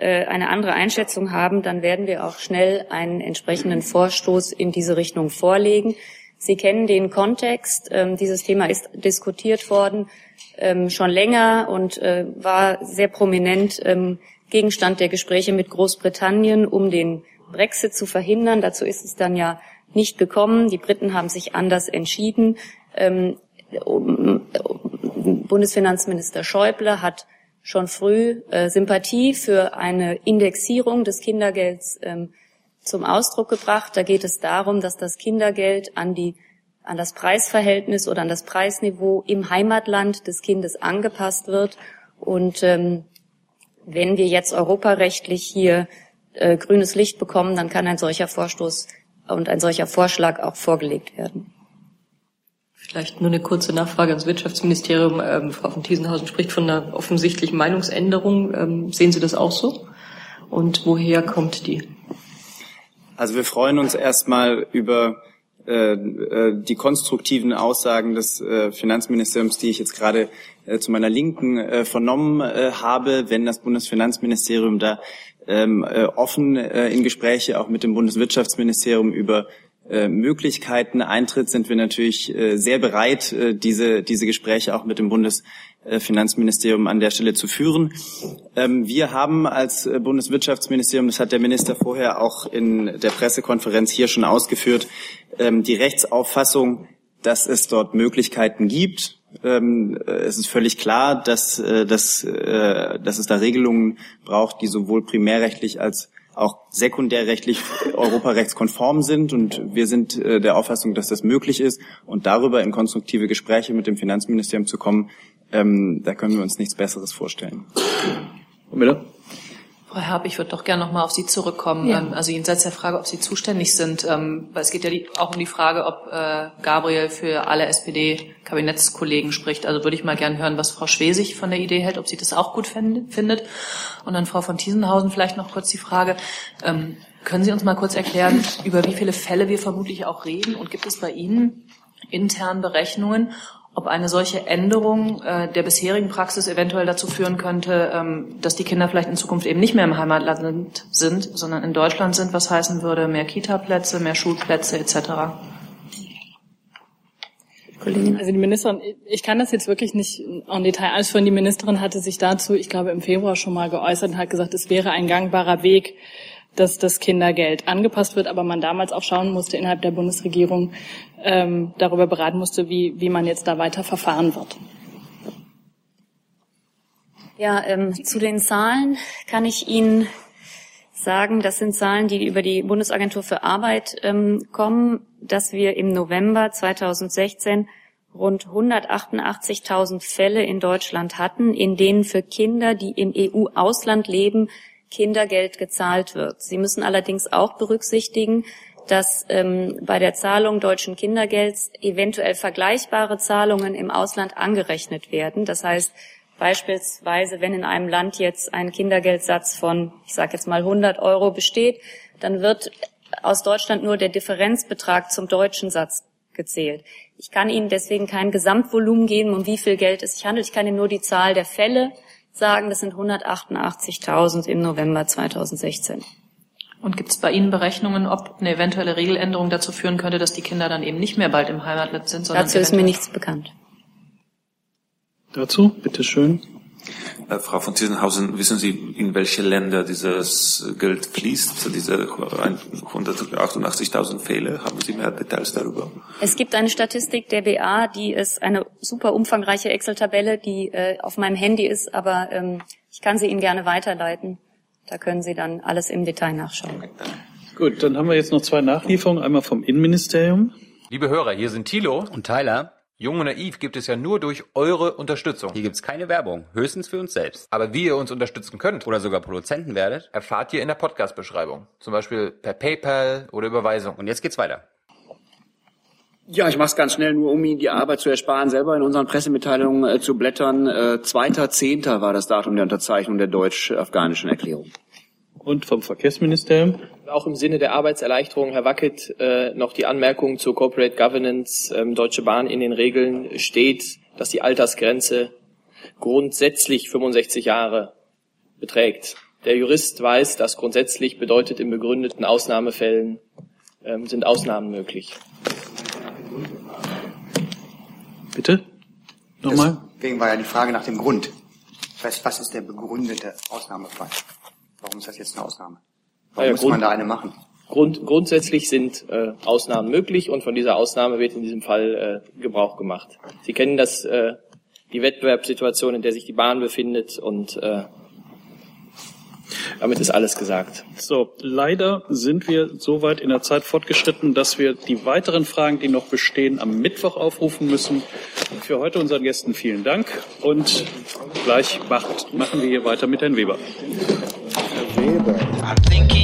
eine andere Einschätzung haben, dann werden wir auch schnell einen entsprechenden Vorstoß in diese Richtung vorlegen. Sie kennen den Kontext. Ähm, dieses Thema ist diskutiert worden ähm, schon länger und äh, war sehr prominent ähm, Gegenstand der Gespräche mit Großbritannien, um den Brexit zu verhindern. Dazu ist es dann ja nicht gekommen. Die Briten haben sich anders entschieden. Bundesfinanzminister Schäuble hat schon früh äh, Sympathie für eine Indexierung des Kindergelds ähm, zum Ausdruck gebracht. Da geht es darum, dass das Kindergeld an die an das Preisverhältnis oder an das Preisniveau im Heimatland des Kindes angepasst wird. Und ähm, wenn wir jetzt europarechtlich hier äh, grünes Licht bekommen, dann kann ein solcher Vorstoß und ein solcher Vorschlag auch vorgelegt werden. Vielleicht nur eine kurze Nachfrage ans Wirtschaftsministerium. Ähm, Frau von Thiesenhausen spricht von einer offensichtlichen Meinungsänderung. Ähm, sehen Sie das auch so? Und woher kommt die? Also wir freuen uns erstmal über äh, äh, die konstruktiven Aussagen des äh, Finanzministeriums, die ich jetzt gerade zu meiner Linken vernommen habe, wenn das Bundesfinanzministerium da ähm, offen in Gespräche auch mit dem Bundeswirtschaftsministerium über Möglichkeiten eintritt, sind wir natürlich äh, sehr bereit, äh, diese, diese Gespräche auch mit dem Bundesfinanzministerium an der Stelle zu führen. Ähm, wir haben als Bundeswirtschaftsministerium, das hat der Minister vorher auch in der Pressekonferenz hier schon ausgeführt, ähm, die Rechtsauffassung, dass es dort Möglichkeiten gibt. Ähm, es ist völlig klar, dass, dass, dass es da Regelungen braucht, die sowohl primärrechtlich als auch sekundärrechtlich europarechtskonform sind. Und wir sind äh, der Auffassung, dass das möglich ist. Und darüber in konstruktive Gespräche mit dem Finanzministerium zu kommen, ähm, da können wir uns nichts Besseres vorstellen. Miller? Frau Herb, ich würde doch gerne noch mal auf Sie zurückkommen. Ja. Ähm, also jenseits der Frage, ob Sie zuständig sind, ähm, weil es geht ja auch um die Frage, ob äh, Gabriel für alle SPD-Kabinettskollegen spricht. Also würde ich mal gerne hören, was Frau Schwesig von der Idee hält, ob sie das auch gut findet. Und dann Frau von Thiesenhausen vielleicht noch kurz die Frage, ähm, können Sie uns mal kurz erklären, über wie viele Fälle wir vermutlich auch reden? Und gibt es bei Ihnen intern Berechnungen, ob eine solche Änderung äh, der bisherigen Praxis eventuell dazu führen könnte, ähm, dass die Kinder vielleicht in Zukunft eben nicht mehr im Heimatland sind, sondern in Deutschland sind, was heißen würde, mehr Kita-Plätze, mehr Schulplätze etc. Also die Ministerin, ich kann das jetzt wirklich nicht en Detail alles führen. Die Ministerin hatte sich dazu, ich glaube, im Februar schon mal geäußert und hat gesagt, es wäre ein gangbarer Weg, dass das Kindergeld angepasst wird, aber man damals auch schauen musste innerhalb der Bundesregierung, ähm, darüber beraten musste, wie, wie man jetzt da weiter verfahren wird. Ja, ähm, zu den Zahlen kann ich Ihnen sagen, das sind Zahlen, die über die Bundesagentur für Arbeit ähm, kommen, dass wir im November 2016 rund 188.000 Fälle in Deutschland hatten, in denen für Kinder, die im EU-Ausland leben, Kindergeld gezahlt wird. Sie müssen allerdings auch berücksichtigen, dass ähm, bei der Zahlung deutschen Kindergelds eventuell vergleichbare Zahlungen im Ausland angerechnet werden. Das heißt beispielsweise, wenn in einem Land jetzt ein Kindergeldsatz von, ich sage jetzt mal 100 Euro besteht, dann wird aus Deutschland nur der Differenzbetrag zum deutschen Satz gezählt. Ich kann Ihnen deswegen kein Gesamtvolumen geben, um wie viel Geld es sich handelt. Ich kann Ihnen nur die Zahl der Fälle sagen. Das sind 188.000 im November 2016. Und gibt es bei Ihnen Berechnungen, ob eine eventuelle Regeländerung dazu führen könnte, dass die Kinder dann eben nicht mehr bald im Heimatland sind? Sondern dazu ist mir nichts bekannt. Dazu, bitteschön. Äh, Frau von Tiesenhausen, wissen Sie, in welche Länder dieses Geld fließt, diese 188.000 Fälle? Haben Sie mehr Details darüber? Es gibt eine Statistik der BA, die ist eine super umfangreiche Excel-Tabelle, die äh, auf meinem Handy ist, aber ähm, ich kann sie Ihnen gerne weiterleiten. Da können Sie dann alles im Detail nachschauen. Gut, dann haben wir jetzt noch zwei Nachlieferungen, einmal vom Innenministerium. Liebe Hörer, hier sind Thilo und Tyler. Jung und Naiv gibt es ja nur durch eure Unterstützung. Hier gibt's keine Werbung, höchstens für uns selbst. Aber wie ihr uns unterstützen könnt oder sogar Produzenten werdet, erfahrt ihr in der Podcast-Beschreibung. Zum Beispiel per PayPal oder Überweisung. Und jetzt geht's weiter. Ja, ich mache es ganz schnell, nur um Ihnen die Arbeit zu ersparen, selber in unseren Pressemitteilungen äh, zu blättern. Äh, 2.10. war das Datum der Unterzeichnung der deutsch-afghanischen Erklärung. Und vom Verkehrsministerium? Auch im Sinne der Arbeitserleichterung, Herr Wackett, äh, noch die Anmerkung zur Corporate Governance. Ähm, Deutsche Bahn in den Regeln steht, dass die Altersgrenze grundsätzlich 65 Jahre beträgt. Der Jurist weiß, dass grundsätzlich bedeutet in begründeten Ausnahmefällen ähm, sind Ausnahmen möglich. Bitte? Nochmal? Deswegen war ja die Frage nach dem Grund. Das heißt, was ist der begründete Ausnahmefall? Warum ist das jetzt eine Ausnahme? Warum ja, muss man da eine machen? Grund, grundsätzlich sind äh, Ausnahmen möglich und von dieser Ausnahme wird in diesem Fall äh, Gebrauch gemacht. Sie kennen das, äh, die Wettbewerbssituation, in der sich die Bahn befindet und äh, damit ist alles gesagt. So, leider sind wir so weit in der Zeit fortgeschritten, dass wir die weiteren Fragen, die noch bestehen, am Mittwoch aufrufen müssen. Für heute unseren Gästen vielen Dank und gleich macht, machen wir hier weiter mit Herrn Weber. Herr Weber.